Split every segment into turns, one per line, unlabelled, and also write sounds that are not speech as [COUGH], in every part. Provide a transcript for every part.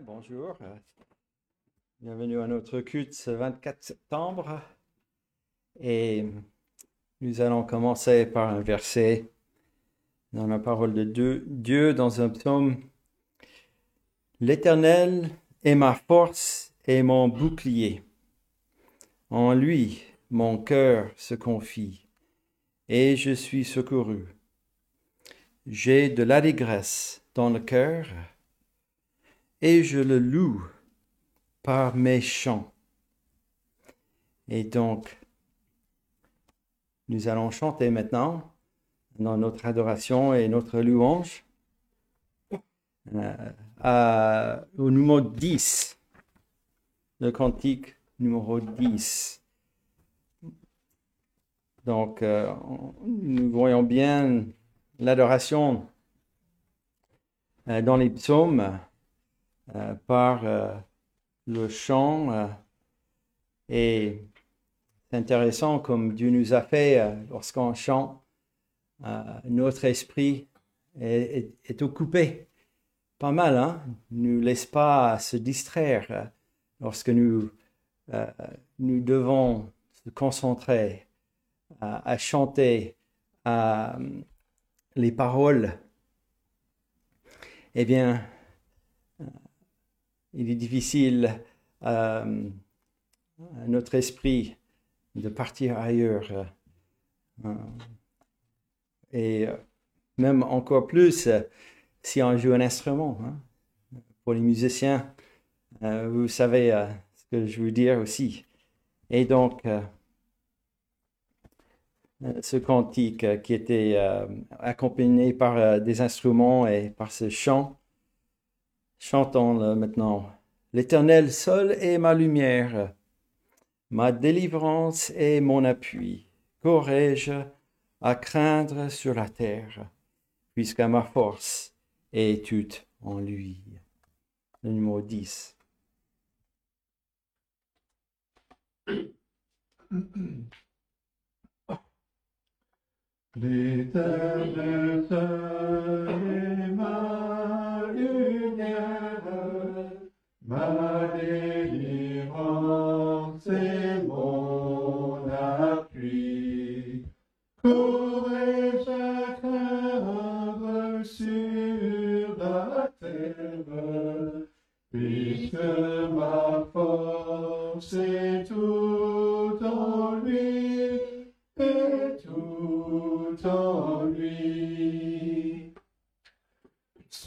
bonjour. Bienvenue à notre culte ce 24 septembre. Et nous allons commencer par un verset dans la parole de Dieu, Dieu dans un psaume. L'Éternel est ma force et mon bouclier. En lui, mon cœur se confie et je suis secouru. J'ai de l'allégresse dans le cœur et je le loue par mes chants. Et donc, nous allons chanter maintenant dans notre adoration et notre louange euh, au numéro 10, le cantique numéro 10. Donc, euh, nous voyons bien l'adoration euh, dans les psaumes euh, par euh, le chant. Euh, et c'est intéressant comme Dieu nous a fait lorsqu'on chante, notre esprit est, occupé. Pas mal, hein? Ne laisse pas se distraire lorsque nous, nous devons se concentrer à, chanter les paroles. Eh bien, il est difficile euh, à notre esprit de partir ailleurs. Euh, et même encore plus si on joue un instrument. Hein. Pour les musiciens, euh, vous savez ce que je veux dire aussi. Et donc, ce cantique qui était accompagné par des instruments et par ce chant, Chantons-le maintenant. L'Éternel seul est ma lumière, ma délivrance est mon appui. Qu'aurais-je à craindre sur la terre, puisque ma force est toute en lui? Le numéro 10.
L'Éternel seul est ma ma délivrance et mon appui. Qu'aurais-je à craindre sur la terre, puisque ma force est tout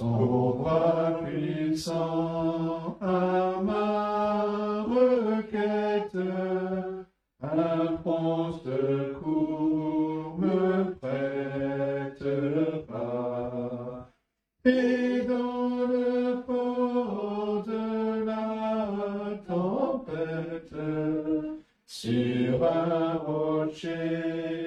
Son bras puissant à ma requête, un prompt secours me prêtera. Et dans le fort de la tempête, sur un rocher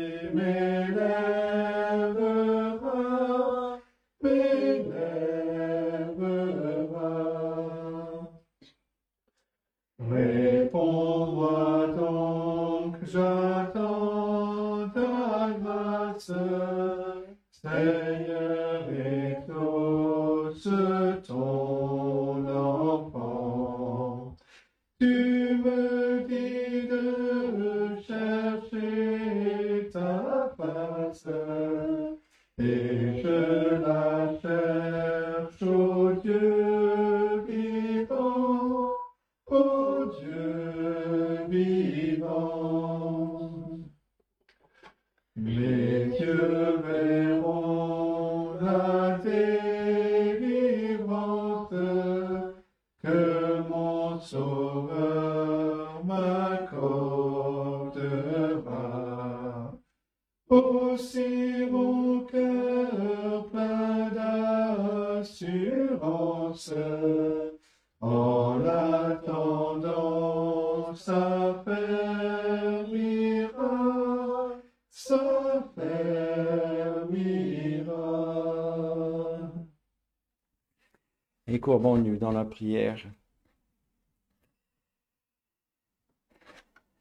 Courbons-nous dans la prière.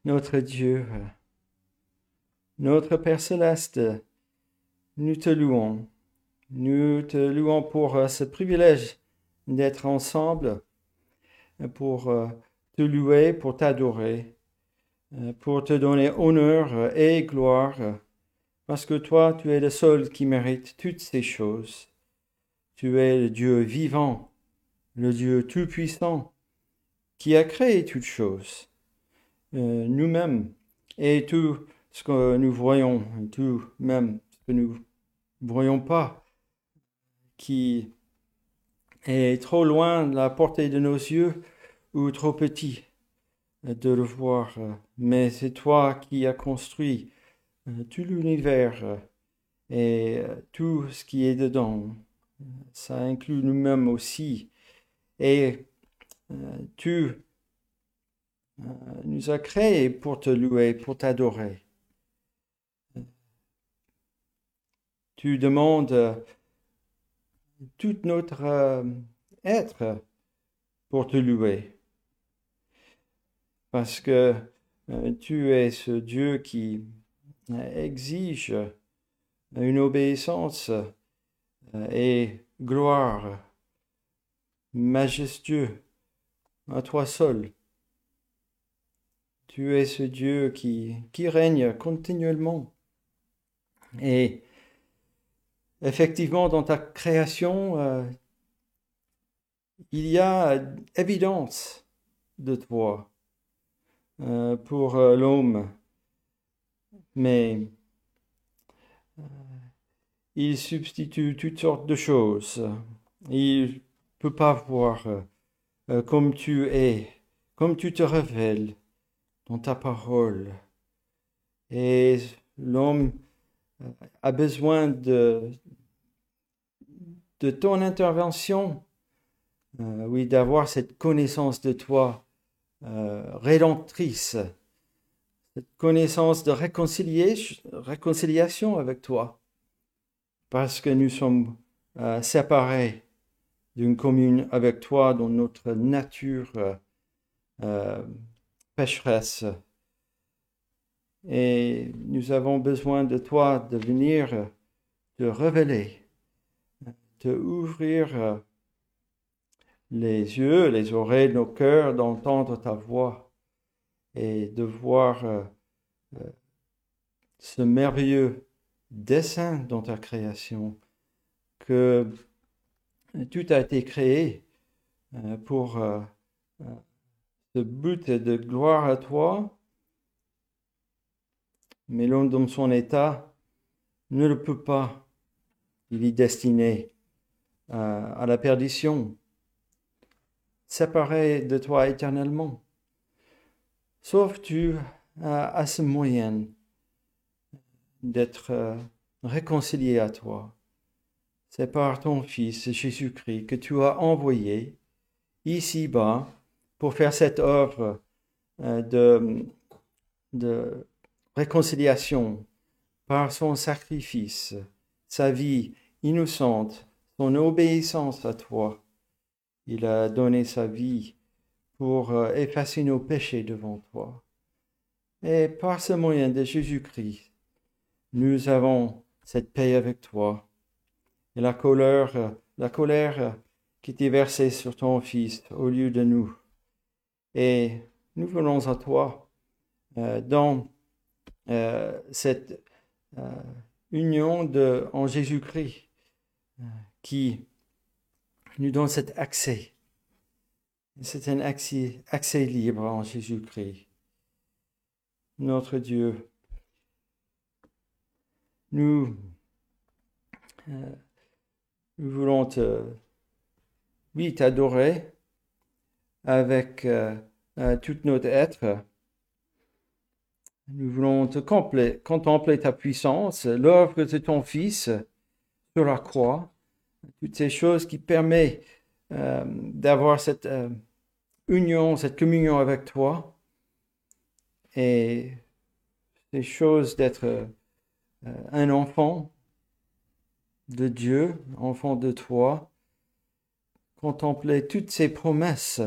Notre Dieu, notre Père céleste, nous te louons. Nous te louons pour ce privilège d'être ensemble pour euh, te louer, pour t'adorer, euh, pour te donner honneur et gloire, parce que toi, tu es le seul qui mérite toutes ces choses. Tu es le Dieu vivant, le Dieu tout-puissant, qui a créé toutes choses, euh, nous-mêmes, et tout ce que nous voyons, tout même ce que nous ne voyons pas, qui est trop loin de la portée de nos yeux ou trop petit de le voir. Mais c'est toi qui as construit euh, tout l'univers et euh, tout ce qui est dedans. Ça inclut nous-mêmes aussi. Et tu nous as créés pour te louer, pour t'adorer. Tu demandes tout notre être pour te louer. Parce que tu es ce Dieu qui exige une obéissance euh, et gloire majestueux à toi seul. Tu es ce Dieu qui, règne continuellement. Et effectivement, dans ta création, euh, il y a évidence de toi euh, pour l'homme mais euh, il substitue toutes sortes de choses. Peut pas voir euh, comme tu es, comme tu te révèles dans ta parole. Et l'homme euh, a besoin de, de ton intervention, oui, d'avoir cette connaissance de toi rédemptrice cette connaissance de réconciliation avec toi, parce que nous sommes euh, séparés d'une commune avec toi dans notre nature euh, euh, pécheresse. Et nous avons besoin de toi de venir te révéler, de ouvrir les yeux, les oreilles, nos cœurs, d'entendre ta voix et de voir euh, euh, ce merveilleux dessin dans ta création, que tout a été créé euh, pour ce but de gloire à toi, mais l'homme dans son état ne le peut pas. Il est destiné à la perdition, séparé de toi éternellement. Sauf tu as ce moyen d'être euh, réconcilié à toi. C'est par ton Fils Jésus-Christ que tu as envoyé ici-bas pour faire cette œuvre euh, de, de réconciliation par son sacrifice, sa vie innocente, son obéissance à toi. Il a donné sa vie pour euh, effacer nos péchés devant toi. Et par ce moyen de Jésus-Christ, nous avons cette paix avec toi. Et la colère, euh, la colère qui était versée sur ton Fils au lieu de nous. Et nous venons à toi euh, dans cette union de, en Jésus-Christ qui nous donne cet accès c'est un accès, libre en Jésus-Christ. Notre Dieu, nous, euh, nous voulons te, oui, t'adorer avec euh, euh, tout notre être. Nous voulons te contempler ta puissance, l'œuvre de ton Fils sur la croix, toutes ces choses qui permettent euh, d'avoir cette euh, union, cette communion avec toi. Et ces choses d'être euh, un enfant de Dieu, enfant de toi, contempler toutes ces promesses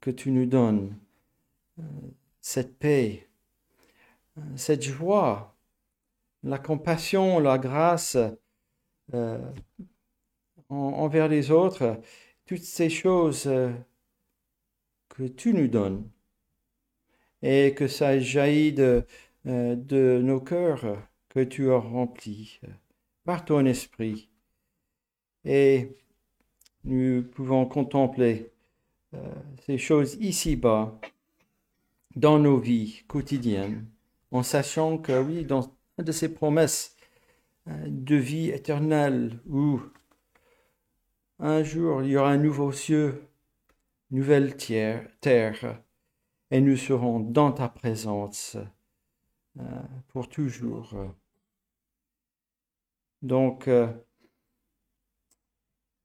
que tu nous donnes, cette paix, cette joie, la compassion, la grâce envers les autres toutes ces choses euh, que tu nous donnes. Et que ça jaillit de, euh, de nos cœurs que tu as remplis par ton esprit. Et nous pouvons contempler euh, ces choses ici-bas dans nos vies quotidiennes, en sachant que oui, dans de ces promesses euh, de vie éternelle, où un jour il y aura un nouveau cieux, nouvelle terre, et nous serons dans ta présence euh, pour toujours. Donc,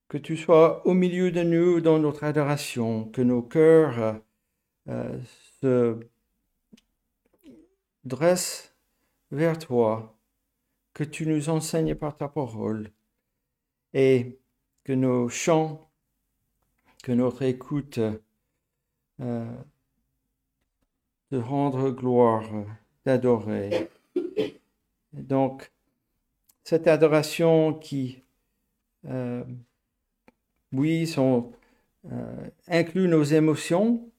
que tu sois au milieu de nous dans notre adoration, que nos cœurs euh, se dressent vers toi, que tu nous enseignes par ta parole et que nos chants, que notre écoute euh, de rendre gloire, d'adorer. Donc, cette adoration qui euh, oui, euh, inclut nos émotions,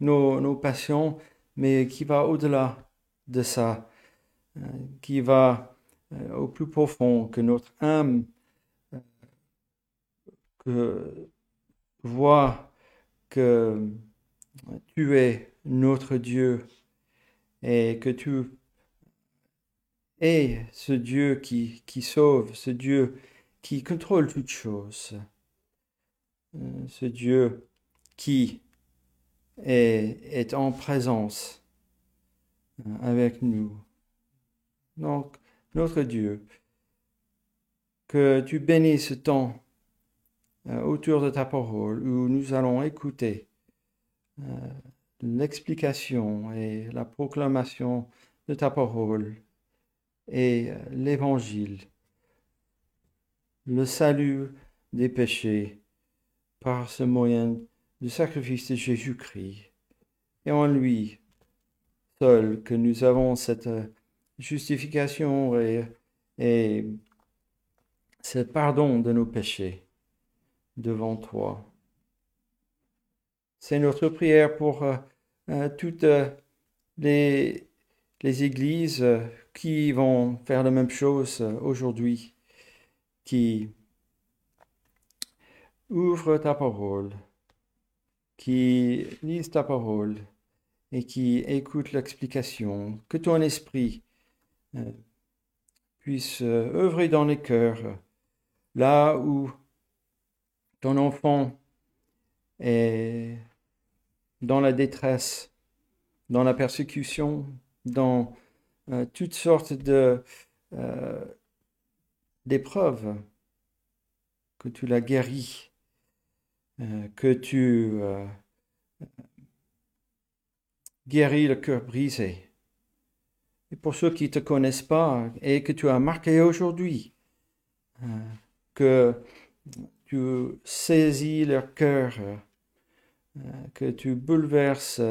nos, passions, mais qui va au-delà de ça, euh, qui va au plus profond, que notre âme voit que tu es notre Dieu et que tu es ce Dieu qui, qui sauve, ce Dieu qui contrôle toutes choses. Euh, ce Dieu qui est, est en présence euh, avec nous. Donc, notre Dieu, que tu bénisses ce temps euh, autour de ta parole où nous allons écouter l'explication et la proclamation de ta parole et l'évangile, le salut des péchés par ce moyen du sacrifice de Jésus-Christ. Et en lui seul que nous avons cette justification et, ce pardon de nos péchés devant toi. C'est notre prière pour euh, euh toutes euh, les, les églises euh, qui vont faire la même chose aujourd'hui, qui ouvre ta parole, qui lise ta parole et qui écoute l'explication, que ton esprit euh, puisse euh, œuvrer dans les cœurs, là où ton enfant est dans la détresse, dans la persécution, dans euh, toutes sortes de d'épreuves, que tu l'as guéri euh, que tu euh, guéris le cœur brisé. Et pour ceux qui ne te connaissent pas et que tu as marqué aujourd'hui, euh, que tu saisis leur cœur, que tu bouleverses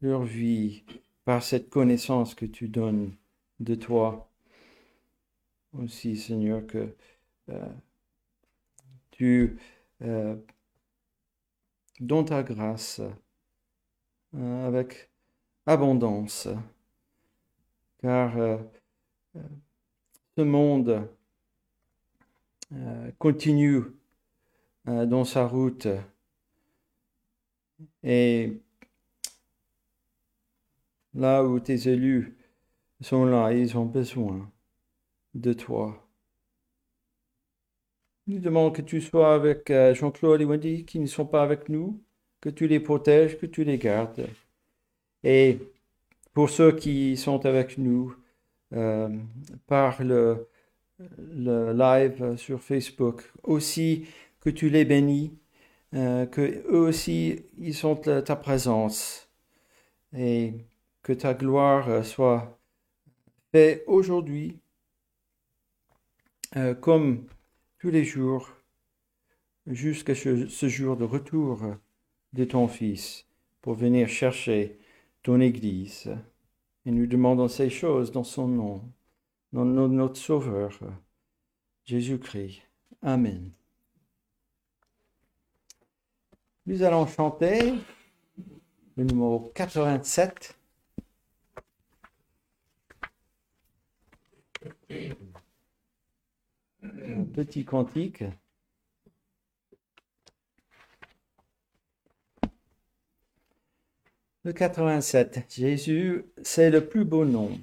leur vie par cette connaissance que tu donnes de toi. Aussi, Seigneur, que tu dans ta grâce, euh, avec abondance, car euh, euh, ce monde continue dans sa route et là où tes élus sont là, ils ont besoin de toi. Nous demandons que tu sois avec euh, Jean-Claude et Wendy qui ne sont pas avec nous, que tu les protèges, que tu les gardes. Et pour ceux qui sont avec nous euh, par le, live sur Facebook, aussi que tu les bénis, euh, que eux aussi ils sont ta présence que ta gloire soit faite aujourd'hui euh, comme tous les jours jusqu'à ce, jour de retour de ton Fils pour venir chercher ton Église. Et nous demandons ces choses dans son nom, dans notre Sauveur, Jésus-Christ. Amen. Nous allons chanter le numéro 87. Un petit cantique. Le 87. Jésus, c'est le plus beau nom.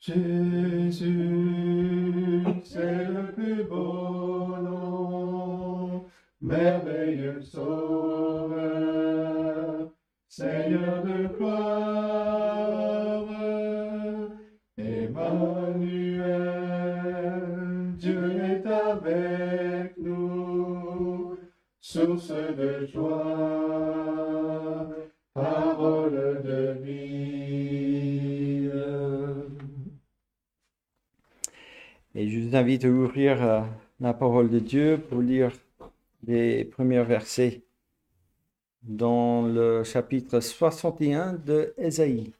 Jésus, c'est le plus beau nom, merveilleux sauveur, Seigneur de gloire, Emmanuel, Dieu est avec nous, source de joie, parole de vie.
Et je vous invite à ouvrir euh, la parole de Dieu pour lire les premiers versets dans le chapitre 61 de Ésaïe.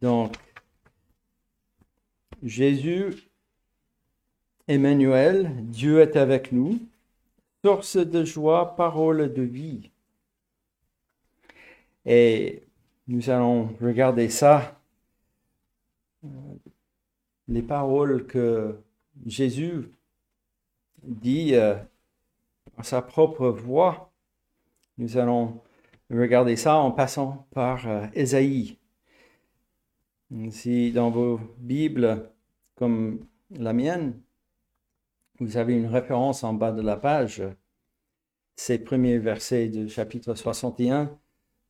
Donc, Jésus, Emmanuel, Dieu est avec nous, source de joie, parole de vie. Et nous allons regarder ça les paroles que Jésus dit euh, à sa propre voix. Nous allons regarder ça en passant par euh, Ésaïe. Si dans vos Bibles, comme la mienne, vous avez une référence en bas de la page, ces premiers versets du chapitre 61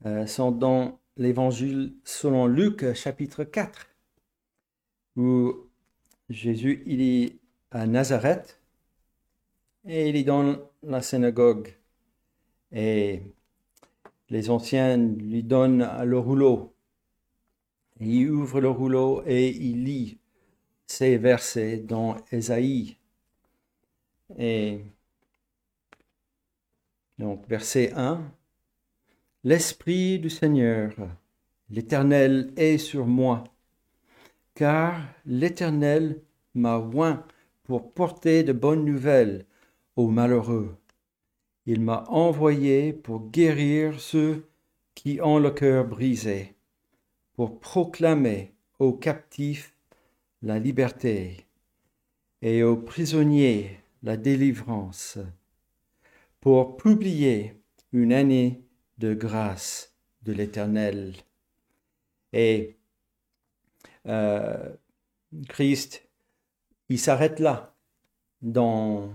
euh, sont dans l'Évangile selon Luc, chapitre 4 où Jésus, il est à Nazareth et il est dans la synagogue. Et les anciens lui donnent le rouleau. il ouvre le rouleau et il lit ces versets dans Ésaïe. Et donc, verset 1. L'Esprit du Seigneur, l'Éternel est sur moi car l'Éternel m'a oint pour porter de bonnes nouvelles aux malheureux. Il m'a envoyé pour guérir ceux qui ont le cœur brisé, pour proclamer aux captifs la liberté et aux prisonniers la délivrance, pour publier une année de grâce de l'Éternel. Et euh, Christ, il s'arrête là dans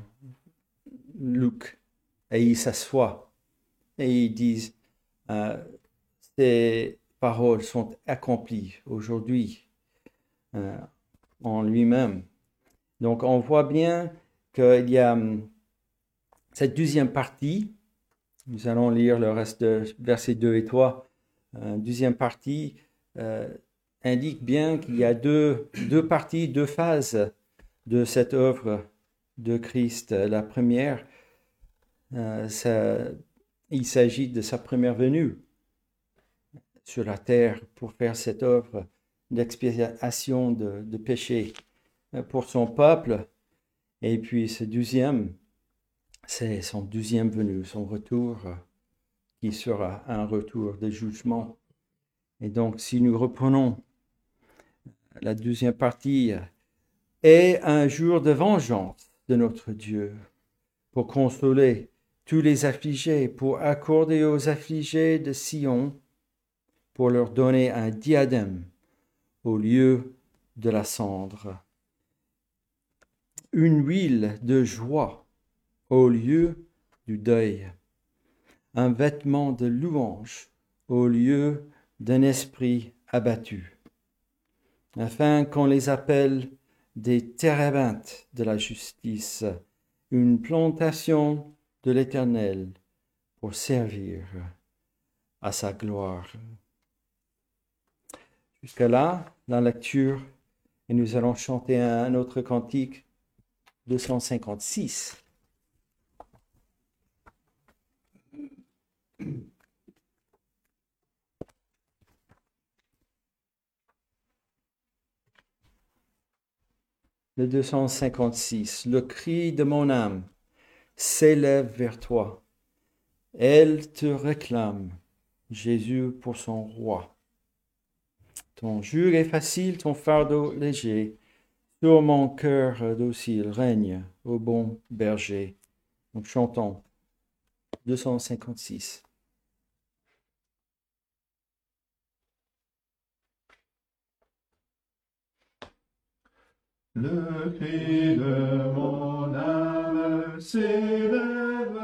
Luc et il s'assoit et ils disent euh, ces paroles sont accomplies aujourd'hui euh, en lui-même. Donc on voit bien qu'il y a hum, cette deuxième partie. Nous allons lire le reste de versets 2 et 3. deuxième partie indique bien qu'il y a deux, deux parties, deux phases de cette œuvre de Christ. La première, euh, il s'agit de sa première venue sur la terre pour faire cette œuvre d'expiation de, péché pour son peuple. Et puis ce deuxième, c'est son deuxième venue, son retour, qui sera un retour de jugement. Et donc, si nous reprenons la deuxième partie, est un jour de vengeance de notre Dieu pour consoler tous les affligés, pour accorder aux affligés de Sion, pour leur donner un diadème au lieu de la cendre, une huile de joie au lieu du deuil, un vêtement de louange au lieu d'un esprit abattu afin qu'on les appelle des térébintes de la justice, une plantation de l'Éternel pour servir à sa gloire. Jusqu'à là, la lecture, et nous allons chanter un autre cantique, 256. Le 256. Le cri de mon âme s'élève vers toi. Elle te réclame, Jésus, pour son roi. Ton joug est facile, ton fardeau léger. Sur mon cœur docile règne, au bon berger. Donc chantons 256.
Le cri de mon âme s'élève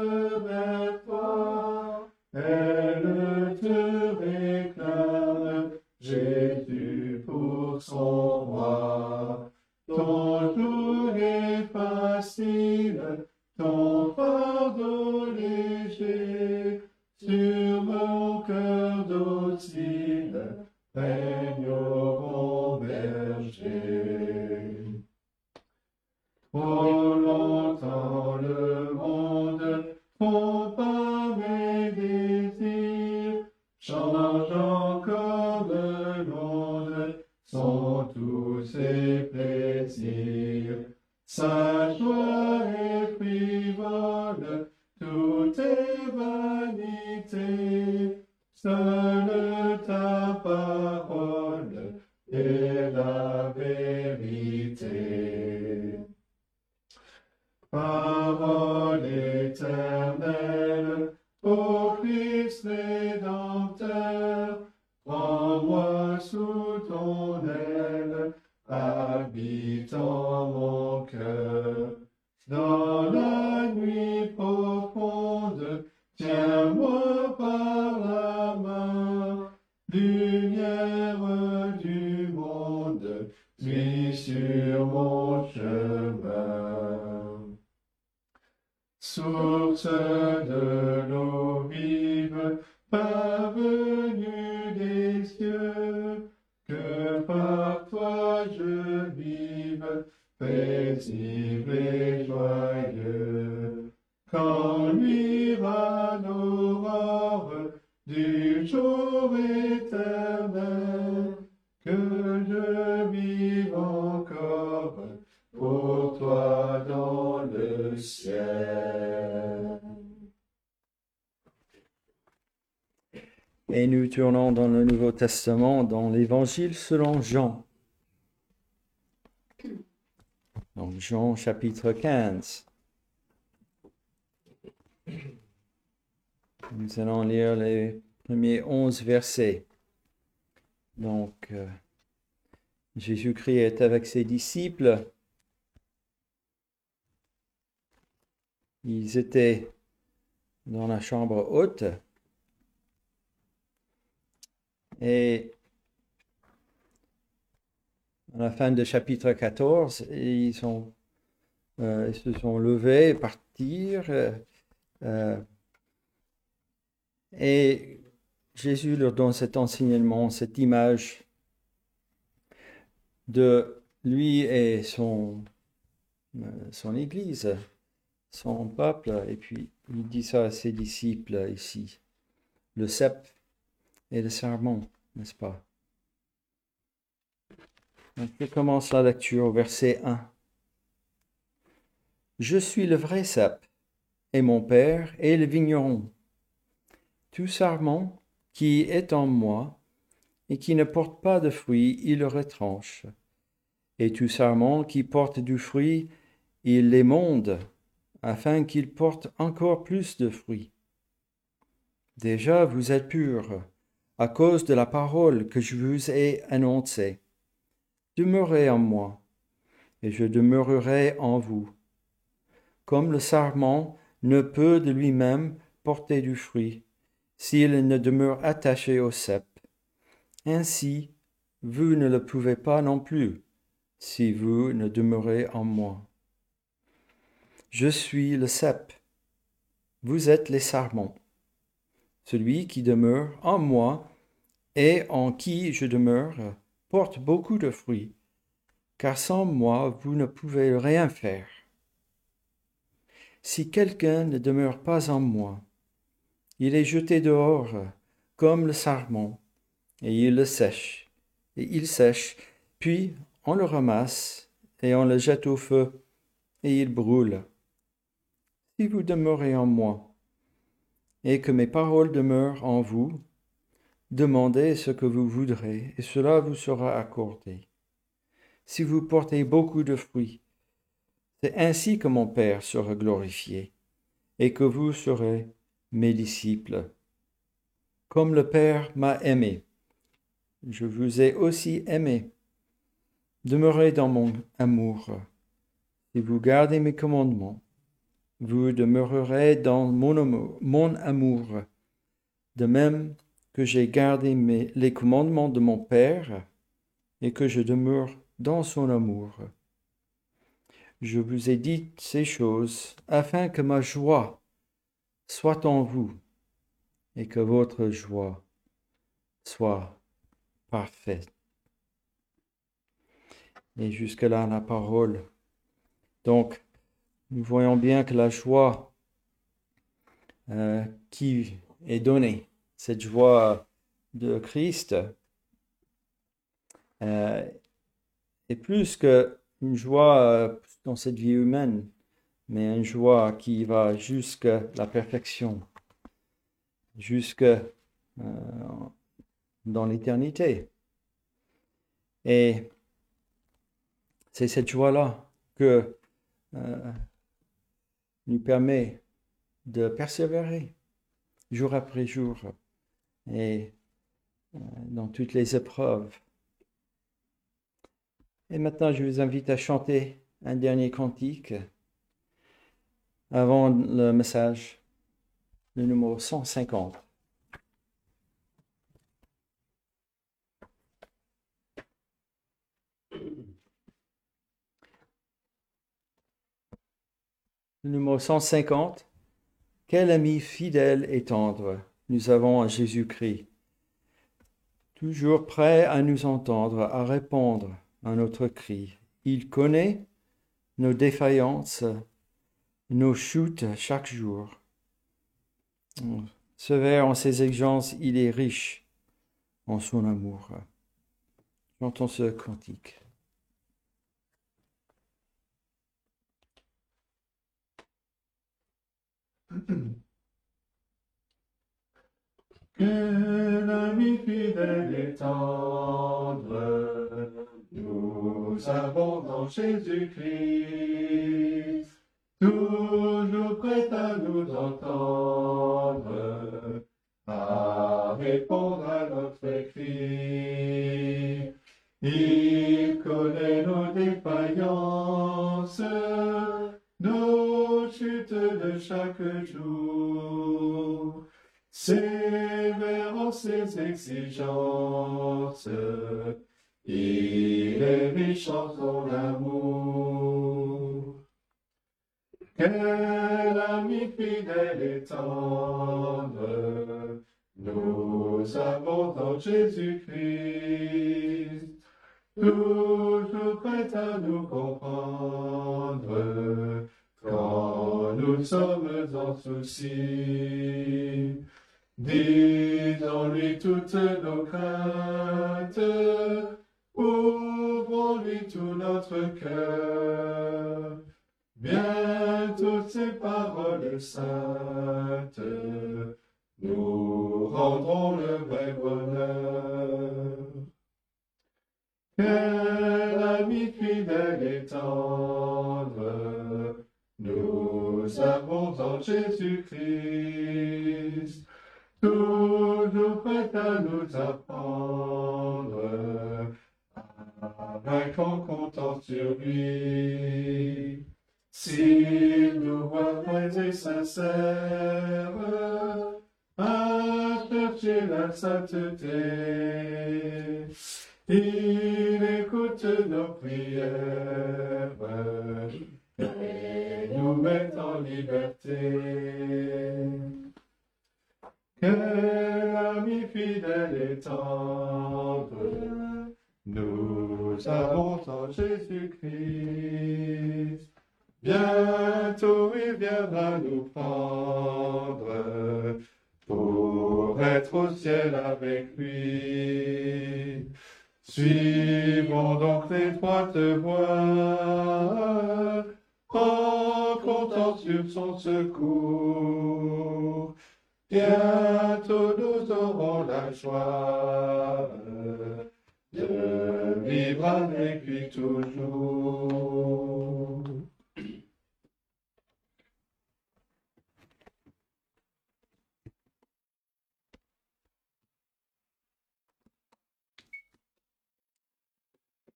vers toi, elle te réclame, Jésus pour son roi. Ton jour est facile, ton fardeau léger, sur mon cœur docile, Trop longtemps le monde trompa mes désirs, changeant comme l'onde sont tous ses plaisirs. Sa joie est frivole, tout est vanité, sous ton aile, habitant mon cœur. Dans la nuit profonde, tiens-moi par la main, lumière du monde, suis sur mon chemin. Source de l'eau vive, paisible et joyeux. Quand luira l'aurore du jour éternel, que je vive encore pour toi dans le ciel.
Et nous tournons dans le Nouveau Testament, dans l'Évangile selon Jean. Donc Jean chapitre 15. Nous allons lire les premiers onze versets. Donc, euh, Jésus-Christ est avec ses disciples. Ils étaient dans la chambre haute. Et à la fin du chapitre 14, ils, sont, euh, ils se sont levés, partir. euh, euh, et Jésus leur donne cet enseignement, cette image de lui et son, son Église, son peuple. Et puis il dit ça à ses disciples ici. Le cep et le serment, n'est-ce pas? Je commence la lecture au verset 1. Je suis le vrai cep, et mon Père est le vigneron. Tout sarment qui est en moi et qui ne porte pas de fruit, il le retranche. Et tout sarment qui porte du fruit, il l'émonde, afin qu'il porte encore plus de fruits. Déjà vous êtes purs, à cause de la parole que je vous ai annoncée. Demeurez en moi, et je demeurerai en vous. Comme le sarment ne peut de lui-même porter du fruit, s'il ne demeure attaché au cep. Ainsi, vous ne le pouvez pas non plus, si vous ne demeurez en moi. Je suis le cep, vous êtes les sarments. Celui qui demeure en moi et en qui je demeure porte beaucoup de fruits, car sans moi vous ne pouvez rien faire. Si quelqu'un ne demeure pas en moi, il est jeté dehors comme le sarment, et il le sèche, et il sèche, puis on le ramasse, et on le jette au feu, et il brûle. Si vous demeurez en moi, et que mes paroles demeurent en vous, demandez ce que vous voudrez, et cela vous sera accordé. Si vous portez beaucoup de fruits, c'est ainsi que mon Père sera glorifié, et que vous serez mes disciples. Comme le Père m'a aimé, je vous ai aussi aimé. Demeurez dans mon amour. Si vous gardez mes commandements, vous demeurerez dans mon amour, de même que j'ai gardé mes, les commandements de mon Père et que je demeure dans son amour. Je vous ai dit ces choses afin que ma joie soit en vous et que votre joie soit parfaite. Et jusque-là, la parole. Donc, nous voyons bien que la joie euh, qui est donnée, cette joie de Christ, euh, est plus qu'une joie euh, dans cette vie humaine, mais une joie qui va jusqu'à la perfection, jusque dans l'éternité. Et c'est cette joie-là que euh, nous permet de persévérer jour après jour et euh, dans toutes les épreuves. Et maintenant, je vous invite à chanter un dernier cantique avant le message, le numéro 150. numéro 150. Quel ami fidèle et tendre nous avons en Jésus-Christ, toujours prêt à nous entendre, à répondre à notre cri. Il connaît nos défaillances, nos chutes chaque jour. Sévère en ses exigences, il est riche en son amour. J'entends ce cantique. [CLEARS THROAT]
Quel ami fidèle et tendre nous avons dans Jésus-Christ, toujours prêt à nous entendre, à répondre à notre cri. Il connaît nos défaillances, nos chutes de chaque jour. Sévère en ses exigences, il est riche en son amour. Quel ami fidèle et tendre, nous avons dans Jésus-Christ, toujours prêt à nous comprendre quand nous sommes en souci. Disons-lui toutes nos craintes, ouvrons-lui tout notre cœur. Bientôt ces paroles saintes nous rendront le vrai bonheur. Quel ami fidèle et tendre nous avons en Jésus-Christ toujours prêt à nous apprendre, avec en comptant sur lui. S'il nous voit vrais et sincères, à chercher la sainteté, il écoute nos prières et nous met en liberté. Quel ami fidèle et tendre, nous avons en Jésus-Christ. Bientôt il viendra nous prendre pour être au ciel avec lui.
Suivons donc l'étroite voie, en comptant sur son secours. Bientôt nous aurons la joie de vivre avec lui toujours.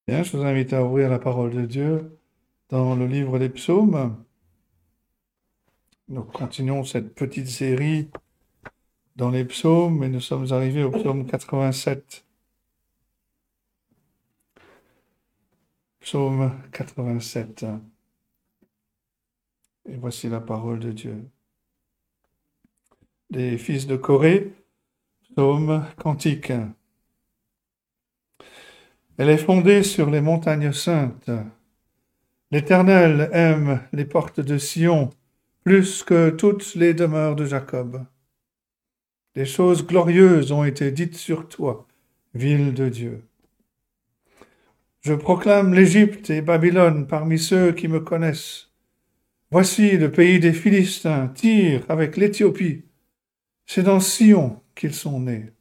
Bien, je vous invite à ouvrir la parole de Dieu dans le livre des psaumes. Nous continuons cette petite série dans les psaumes et nous sommes arrivés au psaume 87. Psaume 87. Et voici la parole de Dieu. Des fils de Corée, psaume cantique. Elle est fondée sur les montagnes saintes. L'Éternel aime les portes de Sion plus que toutes les demeures de Jacob. Des choses glorieuses ont été dites sur toi, ville de Dieu. Je proclame l'Égypte et Babylone parmi ceux qui me connaissent. Voici le pays des Philistins, Tyr avec l'Éthiopie. C'est dans Sion qu'ils sont nés.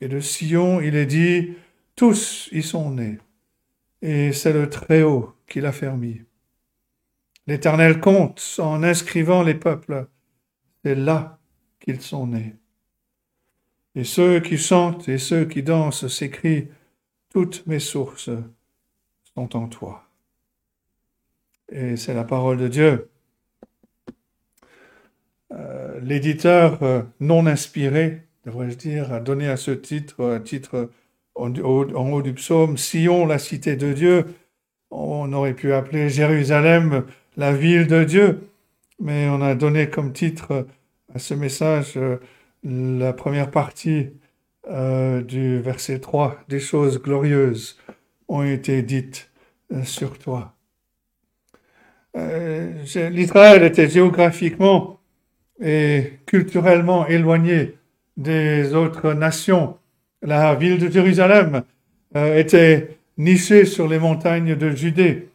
Et de Sion, il est dit, tous y sont nés, et c'est le Très-Haut qui l'a fermi. L'Éternel compte en inscrivant les peuples, c'est là sont nés. Et ceux qui chantent et ceux qui dansent s'écrient, toutes mes sources sont en toi. Et c'est la parole de Dieu. Euh, l'éditeur euh, non inspiré, devrais-je dire, a donné à ce titre un titre en haut, du psaume, Sion, la cité de Dieu. On aurait pu appeler Jérusalem la ville de Dieu, mais on a donné comme titre à ce message euh, la première partie euh, du verset 3. Des choses glorieuses ont été dites euh, sur toi. L'Israël était géographiquement et culturellement éloigné des autres nations la ville de Jérusalem était nichée sur les montagnes de Judée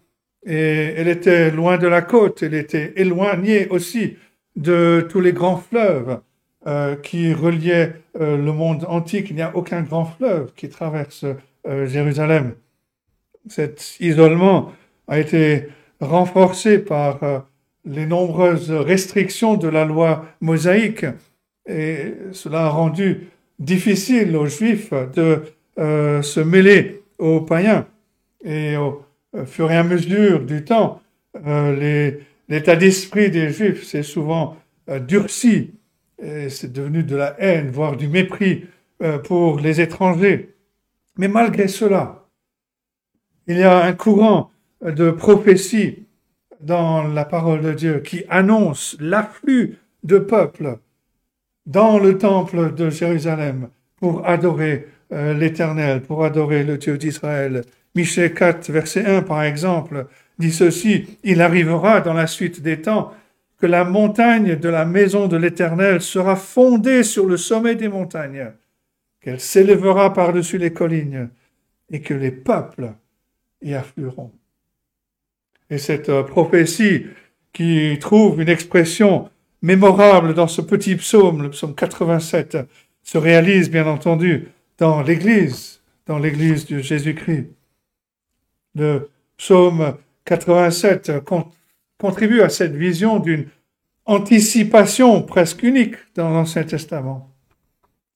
et elle était loin de la côte, elle était éloignée aussi de tous les grands fleuves euh, qui reliaient euh, le monde antique. Il n'y a aucun grand fleuve qui traverse Jérusalem. Cet isolement a été renforcé par les nombreuses restrictions de la loi mosaïque et cela a rendu difficile aux Juifs de euh, se mêler aux païens. Et au, fur et à mesure du temps, euh, l'état d'esprit des Juifs s'est souvent euh, durci. C'est devenu de la haine, voire du mépris pour les étrangers. Mais malgré cela, il y a un courant de prophétie dans la parole de Dieu qui annonce l'afflux de peuples dans le temple de Jérusalem pour adorer euh, l'Éternel, pour adorer le Dieu d'Israël. Michée 4, verset 1, par exemple, dit ceci, Il arrivera dans la suite des temps que la montagne de la maison de l'Éternel sera fondée sur le sommet des montagnes, qu'elle s'élèvera par-dessus les collines, et que les peuples y afflueront. Et cette euh, prophétie qui trouve une expression mémorable dans ce petit psaume, le psaume 87, se réalise bien entendu dans l'Église, dans l'Église de Jésus-Christ. Le psaume 87 contribue à cette vision d'une anticipation presque unique dans l'Ancien Testament.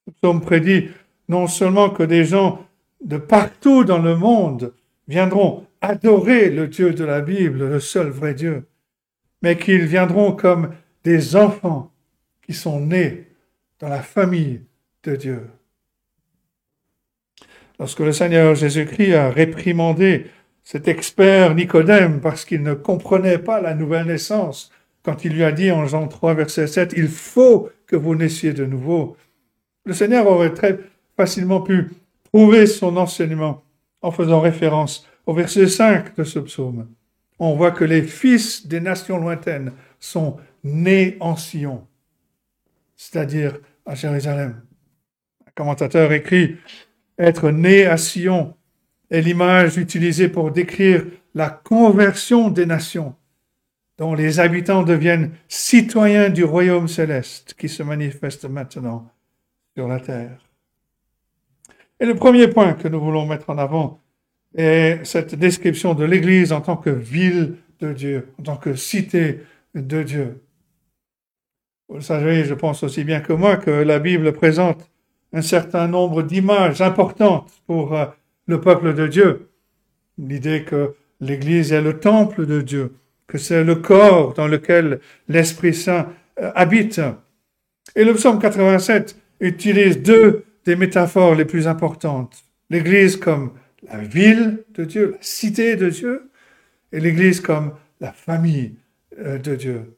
Le psaume prédit non seulement que des gens de partout dans le monde viendront adorer le Dieu de la Bible, le seul vrai Dieu, mais qu'ils viendront comme des enfants qui sont nés dans la famille de Dieu. Lorsque le Seigneur Jésus-Christ a réprimandé cet expert Nicodème parce qu'il ne comprenait pas la nouvelle naissance, quand il lui a dit en Jean 3, verset 7, il faut que vous naissiez de nouveau, le Seigneur aurait très facilement pu prouver son enseignement en faisant référence au verset 5 de ce psaume. On voit que les fils des nations lointaines sont nés en Sion, c'est-à-dire à Jérusalem. Un commentateur écrit être né à Sion est l'image utilisée pour décrire la conversion des nations, dont les habitants deviennent citoyens du royaume céleste qui se manifeste maintenant sur la terre. Et le premier point que nous voulons mettre en avant est cette description de l'Église en tant que ville de Dieu, en tant que cité de Dieu. Vous le savez, je pense aussi bien que moi que la Bible présente un certain nombre d'images importantes pour euh, le peuple de Dieu. L'idée que l'Église est le temple de Dieu, que c'est le corps dans lequel l'Esprit Saint euh, habite. Et le psaume 87 utilise deux des métaphores les plus importantes. L'Église comme la ville de Dieu, la cité de Dieu, et l'Église comme la famille euh, de Dieu.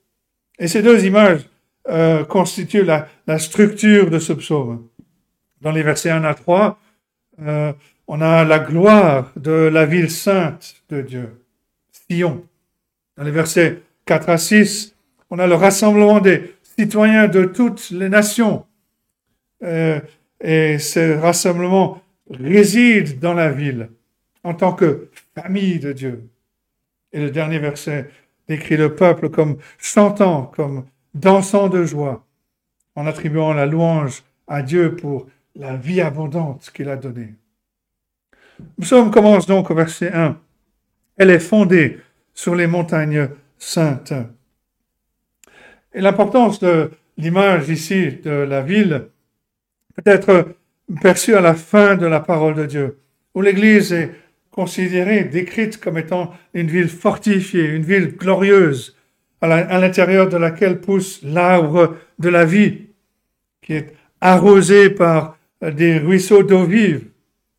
Et ces deux images euh, constituent la, structure de ce psaume. Dans les versets 1 à 3, euh, on a la gloire de la ville sainte de Dieu, Sion. Dans les versets 4 à 6, on a le rassemblement des citoyens de toutes les nations. et ce rassemblement réside dans la ville en tant que famille de Dieu. Et le dernier verset décrit le peuple comme chantant, comme dansant de joie, en attribuant la louange à Dieu pour la vie abondante qu'il a donnée. Nous sommes commence donc au verset 1. Elle est fondée sur les montagnes saintes. Et l'importance de l'image ici de la ville peut être perçue à la fin de la parole de Dieu, où l'Église est considérée, décrite comme étant une ville fortifiée, une ville glorieuse, à l'intérieur de laquelle pousse l'arbre de la vie, qui est arrosé par des ruisseaux d'eau vive,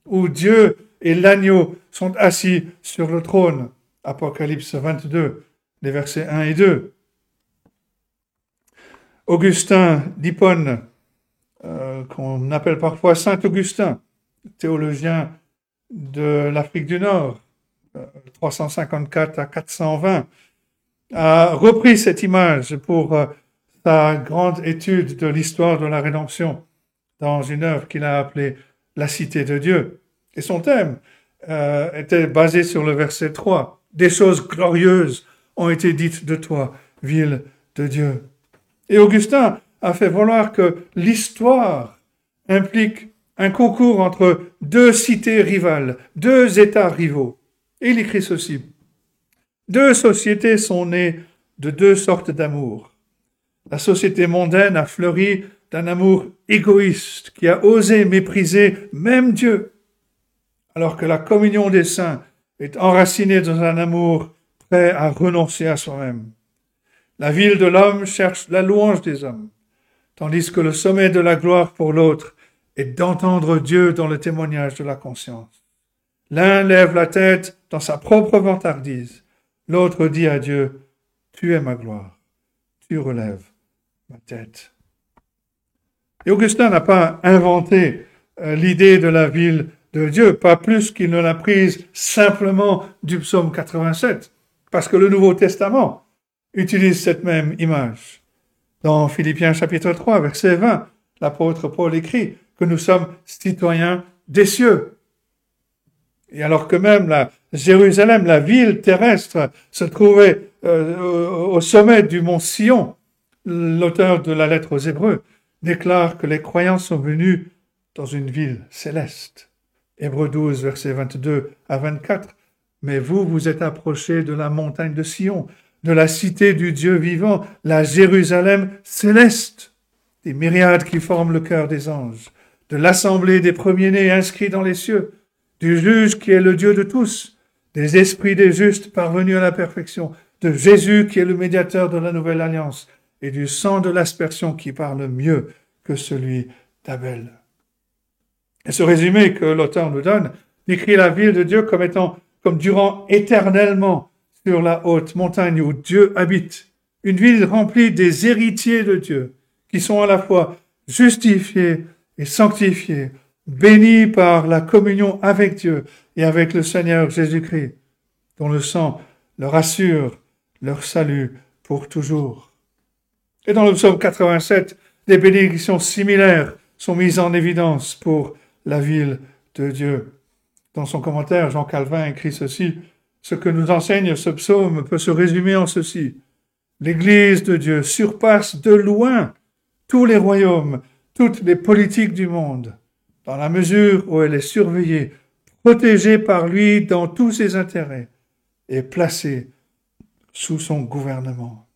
où Dieu et l'agneau sont assis sur le trône. Apocalypse 22, les versets 1 et 2. Augustin d'Hippone, euh, qu'on appelle parfois Saint Augustin, théologien de l'Afrique du Nord, 354 euh, à 420, a repris cette image pour euh, sa grande étude de l'histoire de la rédemption dans une œuvre qu'il a appelée La Cité de Dieu. Et son thème euh, était basé sur le verset 3. Des choses glorieuses ont été dites de toi, ville de Dieu. Et Augustin a fait valoir que l'histoire implique un concours entre deux cités rivales, deux États rivaux. Et il écrit ceci. Deux sociétés sont nées de deux sortes d'amour. La société mondaine a fleuri d'un amour égoïste qui a osé mépriser même Dieu, alors que la communion des saints est enracinée dans un amour prêt à renoncer à soi-même. La ville de l'homme cherche la louange des hommes, tandis que le sommet de la gloire pour l'autre et d'entendre Dieu dans le témoignage de la conscience. L'un lève la tête dans sa propre vantardise, l'autre dit à Dieu, Tu es ma gloire, tu relèves ma tête. Et Augustin n'a pas inventé euh, l'idée de la ville Dieu, pas plus qu'il ne l'a prise simplement du psaume 87, parce que le Nouveau Testament utilise cette même image. Dans Philippiens chapitre 3, verset 20, l'apôtre Paul écrit, que nous sommes citoyens des cieux. Et alors que même la Jérusalem, la ville terrestre, se trouvait euh, au sommet du mont Sion, l'auteur de la lettre aux Hébreux déclare que les croyants sont venus dans une ville céleste. Hébreux 12, versets 22 à 24. Mais vous, vous êtes approchés de la montagne de Sion, de la cité du Dieu vivant, la Jérusalem céleste, des myriades qui forment le cœur des anges de l'assemblée des premiers-nés inscrits dans les cieux, du juge qui est le Dieu de tous, des esprits des justes parvenus à la perfection, de Jésus qui est le médiateur de la nouvelle alliance, et du sang de l'aspersion qui parle mieux que celui d'Abel. Et ce résumé que l'auteur nous donne décrit la ville de Dieu comme étant, comme durant éternellement sur la haute montagne où Dieu habite, une ville remplie des héritiers de Dieu, qui sont à la fois justifiés et sanctifiés, bénis par la communion avec Dieu et avec le Seigneur Jésus-Christ, dont le sang leur assure leur salut pour toujours. Et dans le psaume 87, des bénédictions similaires sont mises en évidence pour la ville de Dieu. Dans son commentaire, Jean Calvin écrit ceci, Ce que nous enseigne ce psaume peut se résumer en ceci. L'Église de Dieu surpasse de loin tous les royaumes, toutes les politiques du monde, dans la mesure où elle est surveillée, protégée par lui dans tous ses intérêts et placée sous son gouvernement.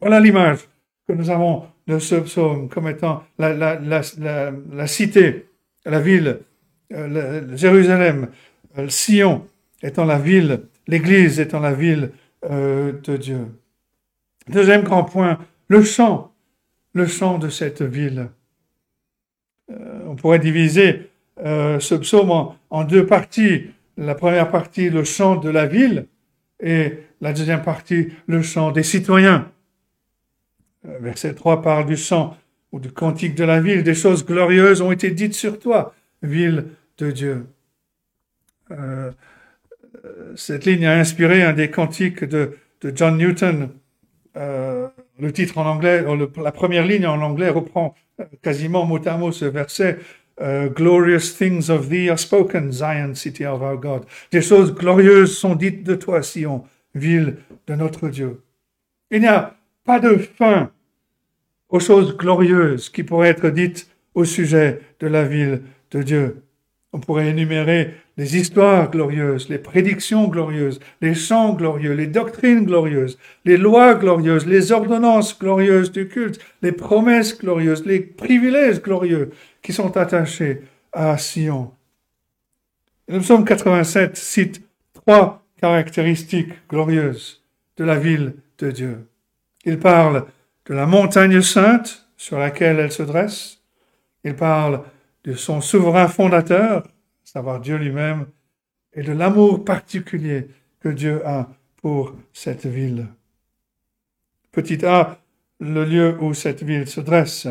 Voilà l'image que nous avons de ce psaume comme étant la, la, cité, la ville, euh, Jérusalem, euh, Sion étant la ville, l'Église étant la ville euh, de Dieu. Deuxième grand point, le chant, le chant de cette ville. on pourrait diviser ce psaume en, deux parties. La première partie, le chant de la ville, et la deuxième partie, le chant des citoyens. Verset 3 parle du chant ou du cantique de la ville. Des choses glorieuses ont été dites sur toi, ville de Dieu. Euh, cette ligne a inspiré un des cantiques de, John Newton. Euh, le titre en anglais, la première ligne en anglais reprend quasiment mot à mot ce verset. Glorious things of thee are spoken, Zion, city of our God. Des choses glorieuses sont dites de toi, Sion, ville de notre Dieu. Il n'y a pas de fin aux choses glorieuses qui pourraient être dites au sujet de la ville de Dieu. On pourrait énumérer les histoires glorieuses, les prédictions glorieuses, les chants glorieux, les doctrines glorieuses, les lois glorieuses, les ordonnances glorieuses du culte, les promesses glorieuses, les privilèges glorieux qui sont attachés à Sion. Le psaume 87 cite trois caractéristiques glorieuses de la ville de Dieu. Il parle de la montagne sainte sur laquelle elle se dresse. Il parle de son souverain fondateur, savoir Dieu lui-même, et de l'amour particulier que Dieu a pour cette ville. Petit a, le lieu où cette ville se dresse.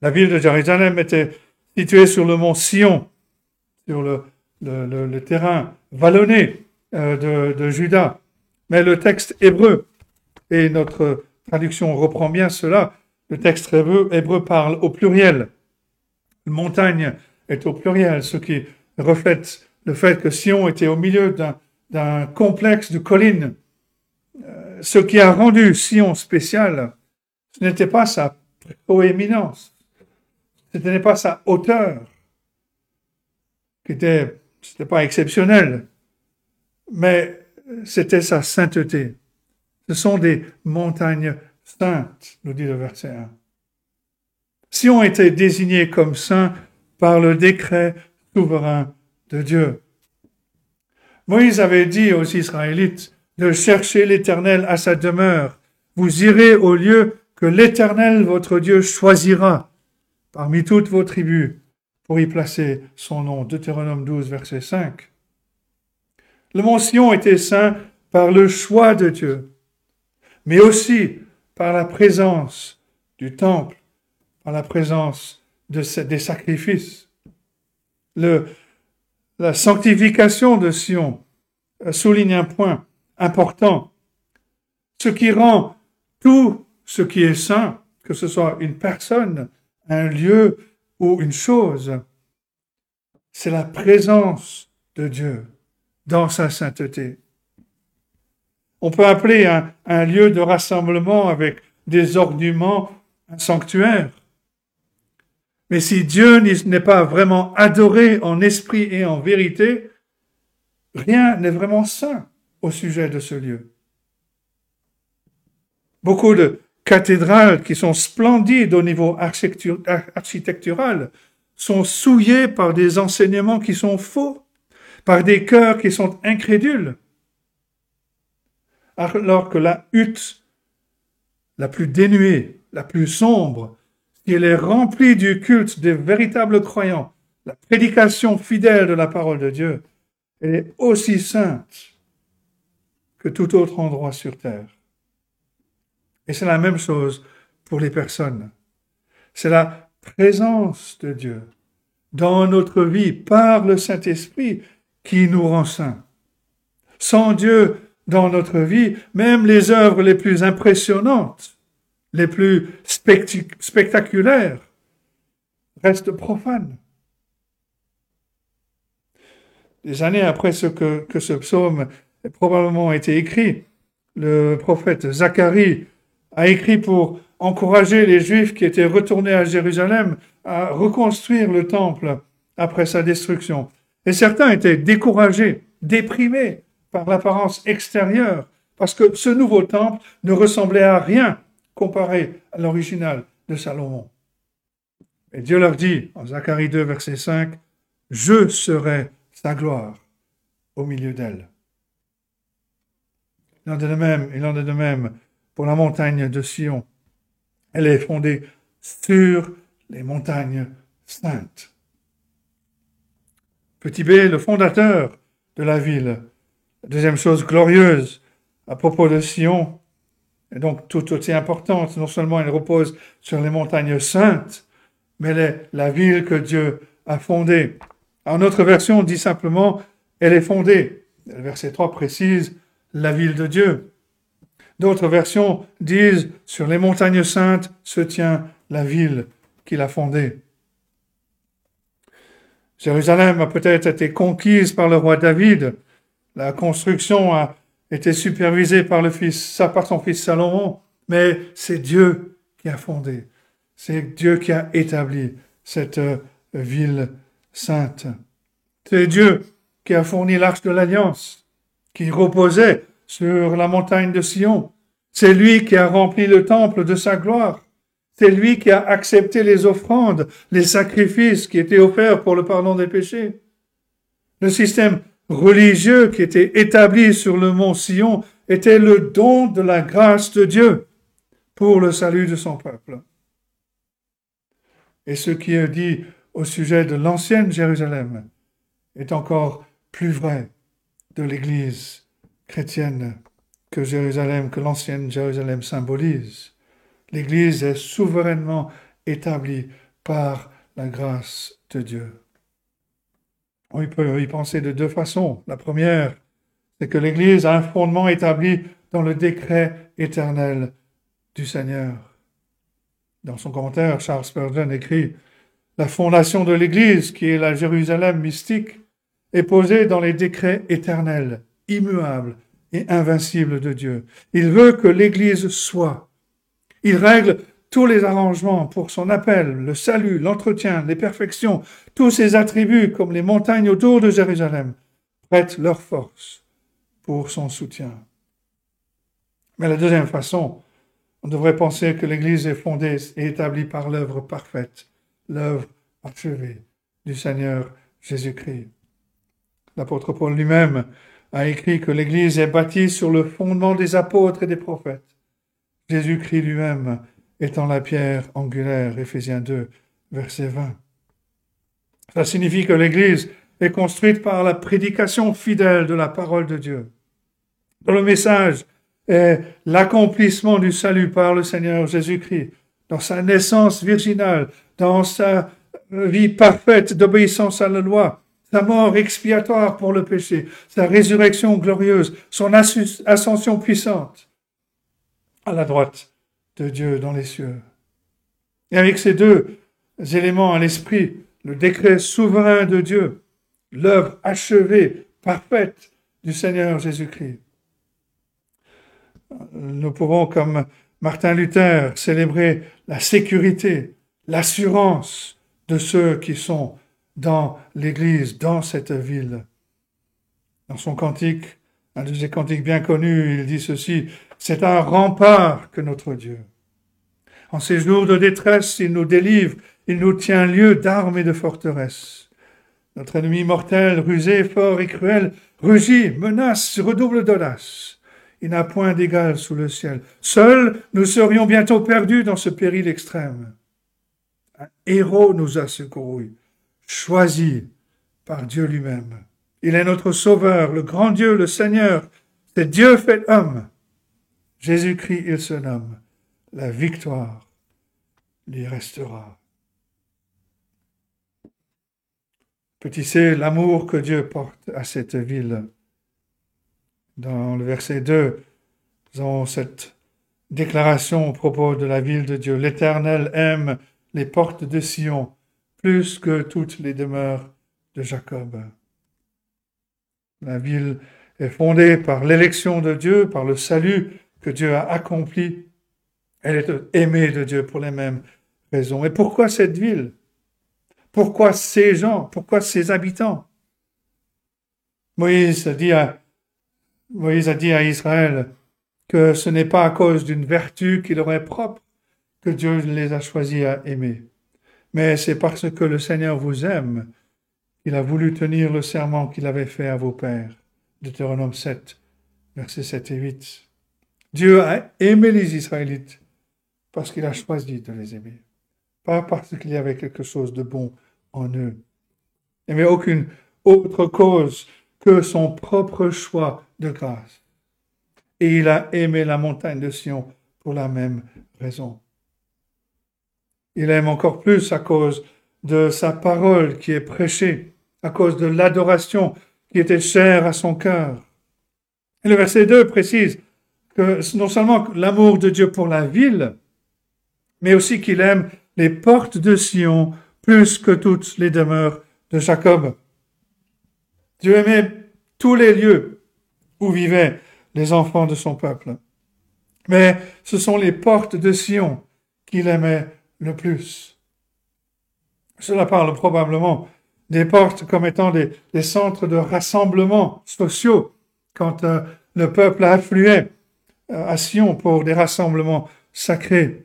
La ville de Jérusalem était située sur le mont Sion, sur le, le, terrain vallonné euh, de, de Juda. Mais le texte hébreu, et notre traduction reprend bien cela, le texte hébreu, parle au pluriel montagne est au pluriel, ce qui reflète le fait que Sion était au milieu d'un complexe de collines. Euh, ce qui a rendu Sion spécial, ce n'était pas sa proéminence, ce n'était pas sa hauteur, qui était, c'était pas exceptionnel, mais c'était sa sainteté. Ce sont des montagnes saintes, nous dit le verset 1 si on était désigné comme saint par le décret souverain de Dieu. Moïse avait dit aux Israélites de chercher l'Éternel à sa demeure. Vous irez au lieu que l'Éternel, votre Dieu, choisira parmi toutes vos tribus pour y placer son nom. Deutéronome 12, verset 5. Le mont Sion était saint par le choix de Dieu, mais aussi par la présence du temple en la présence de des sacrifices. La sanctification de Sion euh, souligne un point important. Ce qui rend tout ce qui est saint, que ce soit une personne, un lieu ou une chose, c'est la présence de Dieu dans sa sainteté. On peut appeler un, lieu de rassemblement avec des ornements un sanctuaire. Mais si Dieu n'est pas vraiment adoré en esprit et en vérité, rien n'est vraiment saint au sujet de ce lieu. Beaucoup de cathédrales qui sont splendides au niveau architectural sont souillées par des enseignements qui sont faux, par des cœurs qui sont incrédules. Alors que la hutte la plus dénuée, la plus sombre, il est rempli du culte des véritables croyants, la prédication fidèle de la parole de Dieu, elle est aussi sainte que tout autre endroit sur terre. Et c'est la même chose pour les personnes. C'est la présence de Dieu dans notre vie par le Saint-Esprit qui nous rend saints. Sans Dieu dans notre vie, même les œuvres les plus impressionnantes les plus spectaculaires restent profanes. des années après ce que, que ce psaume a probablement été écrit, le prophète Zacharie a écrit pour encourager les Juifs qui étaient retournés à Jérusalem à reconstruire le temple après sa destruction. Et certains étaient découragés, déprimés par l'apparence extérieure, parce que ce nouveau temple ne ressemblait à rien comparé à l'original de Salomon. Et Dieu leur dit, en Zacharie 2, verset 5, Je serai sa gloire au milieu d'elle. Il en est de même, de même pour la montagne de Sion. Elle est fondée sur les montagnes saintes. Petit B, le fondateur de la ville. Deuxième chose glorieuse à propos de Sion, et donc tout aussi importante, non seulement elle repose sur les montagnes saintes, mais elle est la ville que Dieu a fondée. En notre version, on dit simplement, elle est fondée. Le verset 3 précise, la ville de Dieu. D'autres versions disent, sur les montagnes saintes se tient la ville qu'il a fondée. Jérusalem a peut-être été conquise par le roi David. La construction a été supervisée par, son fils Salomon, mais c'est Dieu qui a fondé, c'est Dieu qui a établi cette euh, ville sainte. C'est Dieu qui a fourni l'arche de l'alliance, qui reposait sur la montagne de Sion. C'est lui qui a rempli le temple de sa gloire. C'est lui qui a accepté les offrandes, les sacrifices qui étaient offerts pour le pardon des péchés. Le système religieux qui était établi sur le mont Sion était le don de la grâce de Dieu pour le salut de son peuple. Et ce qui est dit au sujet de l'ancienne Jérusalem est encore plus vrai de l'Église chrétienne que Jérusalem, que l'ancienne Jérusalem symbolise. L'Église est souverainement établie par la grâce de Dieu. On peut y penser de deux façons. La première, c'est que l'Église a un fondement établi dans le décret éternel du Seigneur. Dans son commentaire, Charles Spurgeon écrit La fondation de l'Église, qui est la Jérusalem mystique, est posée dans les décrets éternels, immuables et invincibles de Dieu. Il veut que l'Église soit. Il règle tous les arrangements pour son appel, le salut, l'entretien, les perfections, tous ses attributs comme les montagnes autour de Jérusalem, prêtent leur force pour son soutien. Mais la deuxième façon, on devrait penser que l'Église est fondée et établie par l'œuvre parfaite, l'œuvre achevée du Seigneur Jésus-Christ. L'apôtre Paul lui-même a écrit que l'Église est bâtie sur le fondement des apôtres et des prophètes. Jésus-Christ lui-même étant la pierre angulaire, Éphésiens 2, verset 20. Ça signifie que l'Église est construite par la prédication fidèle de la parole de Dieu. Dans le message est l'accomplissement du salut par le Seigneur Jésus-Christ, dans sa naissance virginale, dans sa vie parfaite d'obéissance à la loi, sa mort expiatoire pour le péché, sa résurrection glorieuse, son ascension puissante à la droite de Dieu dans les cieux. Et avec ces deux éléments à l'esprit, le décret souverain de Dieu, l'œuvre achevée, parfaite du Seigneur Jésus-Christ, nous pouvons, comme Martin Luther, célébrer la sécurité, l'assurance de ceux qui sont dans l'Église, dans cette ville. Dans son cantique, un de ses cantiques bien connus, il dit ceci, c'est un rempart que notre Dieu. En ces jours de détresse, il nous délivre, il nous tient lieu d'armes et de forteresses. Notre ennemi mortel, rusé, fort et cruel, rugit, menace, redouble d'audace il n'a point d'égal sous le ciel. Seuls, nous serions bientôt perdus dans ce péril extrême. Un héros nous a secourus, choisi par Dieu lui-même. Il est notre Sauveur, le grand Dieu, le Seigneur. C'est Dieu fait homme. Jésus-Christ, il se nomme. La victoire lui restera. Petit C, l'amour que Dieu porte à cette ville dans le verset 2, nous avons cette déclaration au propos de la ville de Dieu. L'Éternel aime les portes de Sion plus que toutes les demeures de Jacob. La ville est fondée par l'élection de Dieu, par le salut que Dieu a accompli. Elle est aimée de Dieu pour les mêmes raisons. Et pourquoi cette ville? Pourquoi ces gens? Pourquoi ces habitants? Moïse a dit à, Moïse a dit à Israël que ce n'est pas à cause d'une vertu qui leur est propre que Dieu les a choisis à aimer, mais c'est parce que le Seigneur vous aime qu'il a voulu tenir le serment qu'il avait fait à vos pères. Deutéronome 7, versets 7 et 8. Dieu a aimé les Israélites parce qu'il a choisi de les aimer, pas parce qu'il y avait quelque chose de bon en eux. Il n'y avait aucune autre cause que son propre choix de grâce. Et il a aimé la montagne de Sion pour la même raison. Il aime encore plus à cause de sa parole qui est prêchée, à cause de l'adoration qui était chère à son cœur. Et le verset 2 précise que non seulement l'amour de Dieu pour la ville, mais aussi qu'il aime les portes de Sion plus que toutes les demeures de Jacob. Dieu aimait tous les lieux où vivaient les enfants de son peuple. Mais ce sont les portes de Sion qu'il aimait le plus. Cela parle probablement des portes comme étant des, centres de rassemblement sociaux quand euh, le peuple affluait à Sion pour des rassemblements sacrés.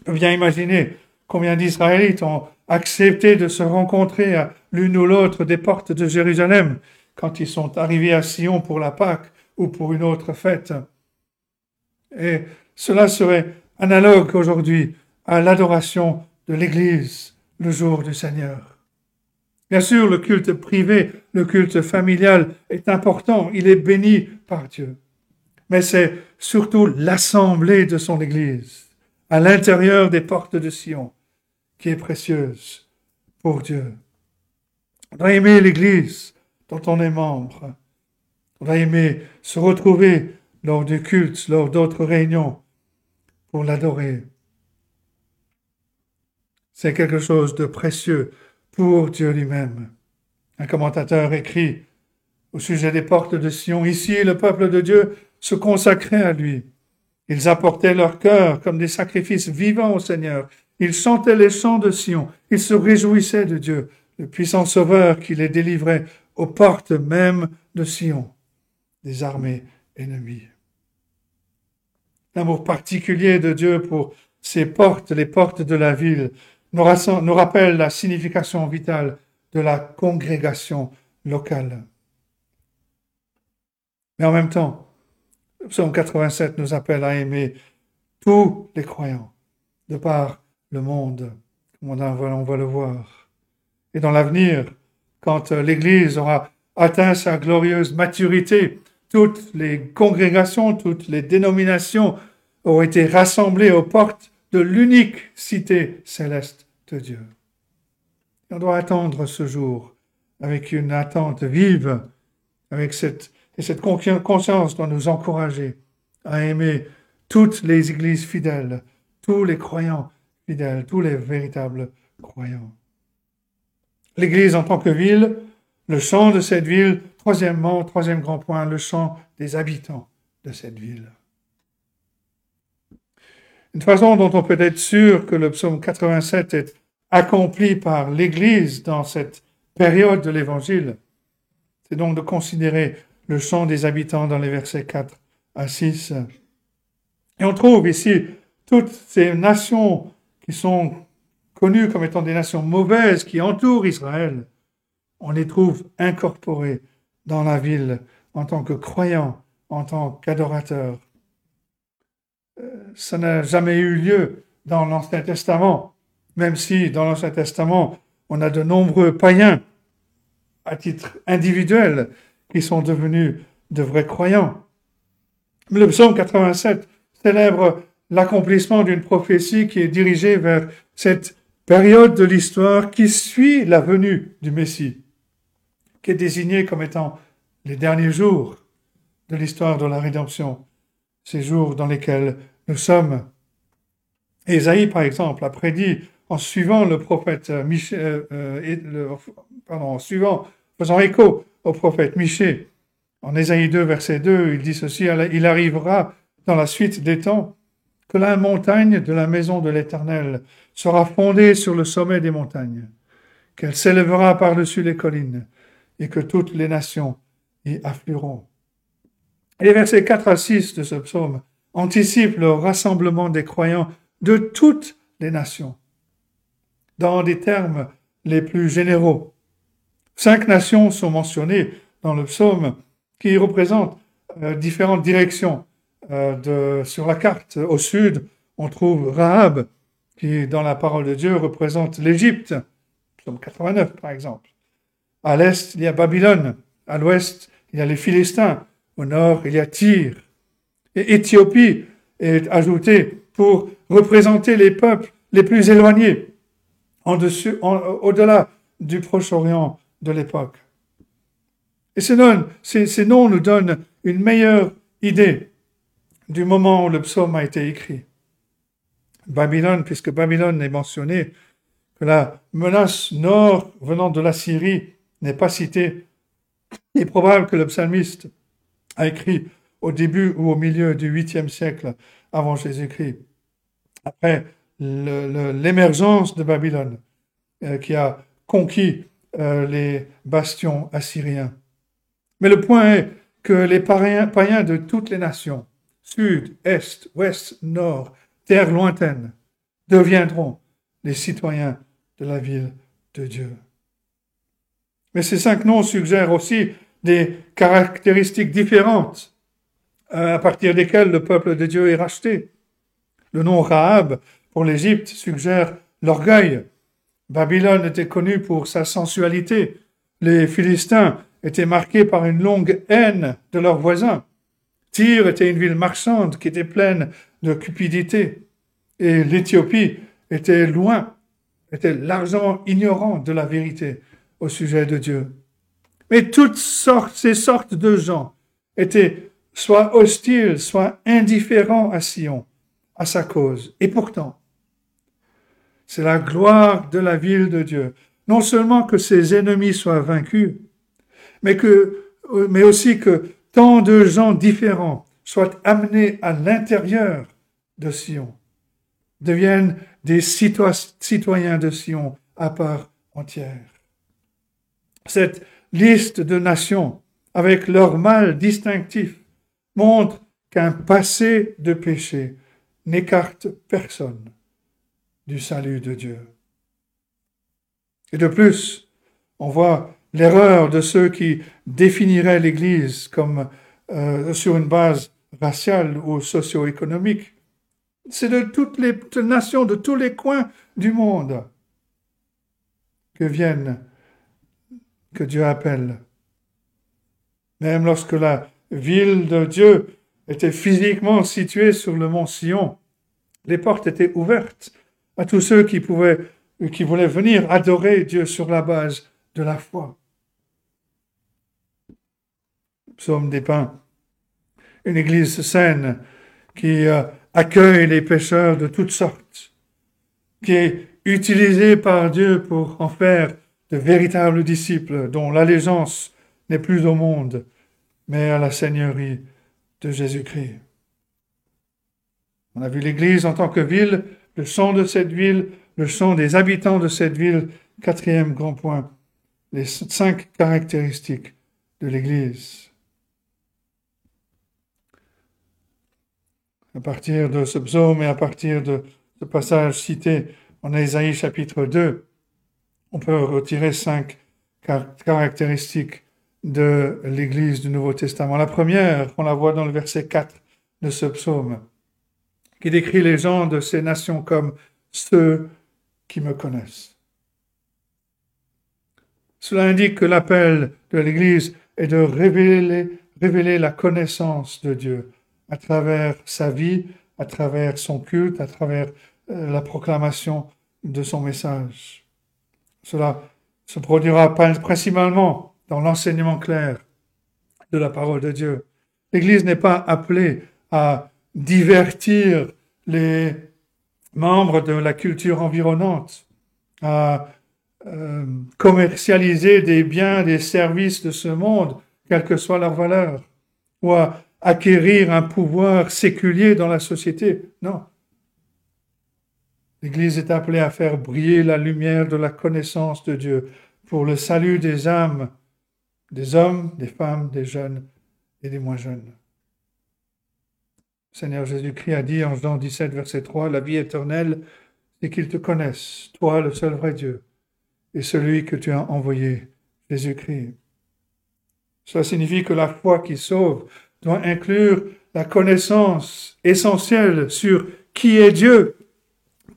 On peut bien imaginer combien d'Israélites ont accepté de se rencontrer à l'une ou l'autre des portes de Jérusalem quand ils sont arrivés à Sion pour la Pâque ou pour une autre fête. Et cela serait analogue aujourd'hui à l'adoration de l'Église le jour du Seigneur. Bien sûr, le culte privé, le culte familial est important, il est béni par Dieu. Mais c'est surtout l'assemblée de son Église, à l'intérieur des portes de Sion, qui est précieuse pour Dieu. On doit aimer l'Église dont on est membre. On doit aimer se retrouver lors du culte, lors d'autres réunions, pour l'adorer. C'est quelque chose de précieux pour Dieu lui-même. Un commentateur écrit au sujet des portes de Sion, ici le peuple de Dieu se consacrait à lui. Ils apportaient leur cœur comme des sacrifices vivants au Seigneur. Ils chantaient les chants de Sion. Ils se réjouissaient de Dieu, le puissant Sauveur qui les délivrait aux portes même de Sion, des armées ennemies. L'amour particulier de Dieu pour ces portes, les portes de la ville, nous rappelle la signification vitale de la congrégation locale. Mais en même temps, psaume 87 nous appelle à aimer tous les croyants de par le monde, comme on va le voir. Et dans l'avenir, quand l'Église aura atteint sa glorieuse maturité, toutes les congrégations, toutes les dénominations auront été rassemblées aux portes de l'unique cité céleste de Dieu. on doit attendre ce jour avec une attente vive, avec cette, et cette conscience doit nous encourager à aimer toutes les églises fidèles, tous les croyants fidèles, tous les véritables croyants. L'Église en tant que ville, le chant de cette ville, troisièmement, troisième grand point, le chant des habitants de cette ville. Une façon dont on peut être sûr que le psaume 87 est accompli par l'Église dans cette période de l'Évangile, c'est donc de considérer le chant des habitants dans les versets 4 à 6. Et on trouve ici toutes ces nations qui sont connues comme étant des nations mauvaises qui entourent Israël. On les trouve incorporées dans la ville en tant que croyants, en tant qu'adorateurs ça n'a jamais eu lieu dans l'Ancien Testament, même si dans l'Ancien Testament, on a de nombreux païens à titre individuel qui sont devenus de vrais croyants. Le psaume 87 célèbre l'accomplissement d'une prophétie qui est dirigée vers cette période de l'histoire qui suit la venue du Messie, qui est désignée comme étant les derniers jours de l'histoire de la rédemption, ces jours dans lesquels nous sommes. Ésaïe, par exemple, a prédit en suivant le prophète Michée, euh, euh, pardon, en suivant, faisant écho au prophète Michée, En Ésaïe 2, verset 2, il dit ceci, il arrivera dans la suite des temps que la montagne de la maison de l'Éternel sera fondée sur le sommet des montagnes, qu'elle s'élèvera par-dessus les collines, et que toutes les nations y afflueront. Les versets 4 à 6 de ce psaume anticipent le rassemblement des croyants de toutes les nations, dans des termes les plus généraux. Cinq nations sont mentionnées dans le psaume qui représentent euh, différentes directions euh, sur la carte. Au sud, on trouve Rahab, qui, dans la parole de Dieu, représente l'Égypte, psaume 89 par exemple. À l'est, il y a Babylone. À l'ouest, il y a les Philistins. Au nord, il y a Tyr. Et Éthiopie est ajoutée pour représenter les peuples les plus éloignés, au-delà du Proche-Orient de l'époque. Et ces noms, nous donnent une meilleure idée du moment où le psaume a été écrit. Babylone, puisque Babylone est mentionné, que la menace nord venant de la Syrie n'est pas citée, il est probable que le psalmiste a écrit au début ou au milieu du 8e siècle avant Jésus-Christ, après l'émergence de Babylone, euh, qui a conquis euh, les bastions assyriens. Mais le point est que les païens de toutes les nations, sud, est, ouest, nord, terre lointaine, deviendront les citoyens de la ville de Dieu. Mais ces cinq noms suggèrent aussi des caractéristiques différentes euh, à partir desquelles le peuple de Dieu est racheté. Le nom Rahab pour l'Égypte suggère l'orgueil. Babylone était connue pour sa sensualité. Les Philistins étaient marqués par une longue haine de leurs voisins. Tyr était une ville marchande qui était pleine de cupidité. Et l'Éthiopie était loin, était largement ignorant de la vérité au sujet de Dieu. Mais toutes sortes, ces sortes de gens étaient soit hostiles, soit indifférents à Sion, à sa cause. Et pourtant, c'est la gloire de la ville de Dieu. Non seulement que ses ennemis soient vaincus, mais mais aussi que tant de gens différents soient amenés à l'intérieur de Sion, deviennent des citoyens de Sion à part entière. Cette liste de nations, avec leur mal distinctif, montre qu'un passé de péché n'écarte personne du salut de Dieu. Et de plus, on voit l'erreur de ceux qui définiraient l'Église comme euh, sur une base raciale ou socio-économique. C'est de toutes les nations, de tous les coins du monde que viennent, que Dieu appelle. Même lorsque la ville de Dieu était physiquement située sur le mont Sion, les portes étaient ouvertes à tous ceux qui pouvaient, qui voulaient venir adorer Dieu sur la base de la foi. Psaume des Pins, une église saine qui euh, accueille les pécheurs de toutes sortes, qui est utilisée par Dieu pour en faire de véritables disciples dont l'allégeance n'est plus au monde, mais à la Seigneurie de Jésus-Christ. On a vu l'Église en tant que ville, le son de cette ville, le son des habitants de cette ville. Quatrième grand point, les cinq caractéristiques de l'Église. À partir de ce psaume et à partir de ce passage cité en Isaïe chapitre 2, on peut retirer cinq caractéristiques de l'Église du Nouveau Testament. La première, on la voit dans le verset 4 de ce psaume, qui décrit les gens de ces nations comme ceux qui me connaissent. Cela indique que l'appel de l'Église est de révéler, la connaissance de Dieu à travers sa vie, à travers son culte, à travers euh, la proclamation de son message. Cela se produira principalement dans l'enseignement clair de la parole de Dieu. L'Église n'est pas appelée à divertir les membres de la culture environnante, à euh, commercialiser des biens, des services de ce monde quelle que soit leur valeur, ou à acquérir un pouvoir séculier dans la société. Non. L'Église est appelée à faire briller la lumière de la connaissance de Dieu pour le salut des âmes, des hommes, des femmes, des jeunes et des moins jeunes. Seigneur Jésus-Christ a dit en Jean 17, verset 3, La vie éternelle, c'est qu'ils te connaissent, toi le seul vrai Dieu, et celui que tu as envoyé, Jésus-Christ. Cela signifie que la foi qui sauve doit inclure la connaissance essentielle sur qui est Dieu,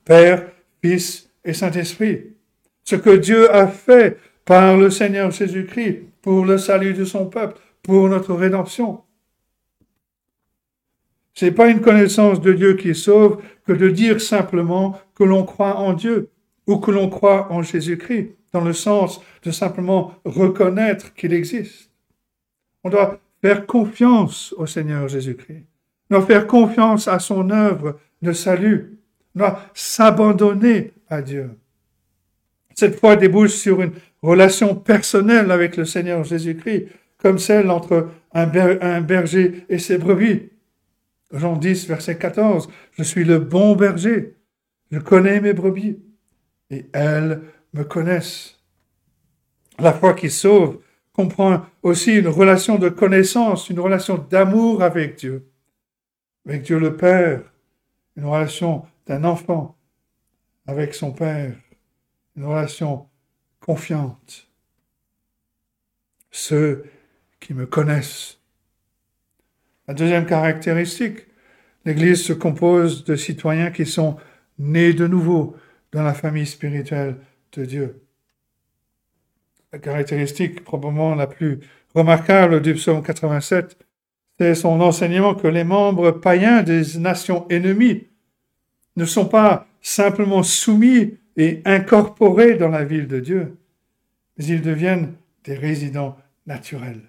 Père, Fils et Saint-Esprit. Ce que Dieu a fait par le Seigneur Jésus-Christ pour le salut de son peuple, pour notre rédemption. Ce n'est pas une connaissance de Dieu qui sauve que de dire simplement que l'on croit en Dieu ou que l'on croit en Jésus-Christ, dans le sens de simplement reconnaître qu'il existe. On doit faire confiance au Seigneur Jésus-Christ. On doit faire confiance à son œuvre de salut. On doit s'abandonner à Dieu. Cette foi débouche sur une relation personnelle avec le Seigneur Jésus-Christ, comme celle entre un, berger et ses brebis. Jean 10, verset 14, Je suis le bon berger, je connais mes brebis, et elles me connaissent. La foi qui sauve comprend aussi une relation de connaissance, une relation d'amour avec Dieu, avec Dieu le Père, une relation d'un enfant avec son Père, une relation confiante. Ceux qui me connaissent. La deuxième caractéristique, l'Église se compose de citoyens qui sont nés de nouveau dans la famille spirituelle de Dieu. La caractéristique probablement la plus remarquable du psaume 87, c'est son enseignement que les membres païens des nations ennemies ne sont pas simplement soumis et incorporés dans la ville de Dieu, mais ils deviennent des résidents naturels.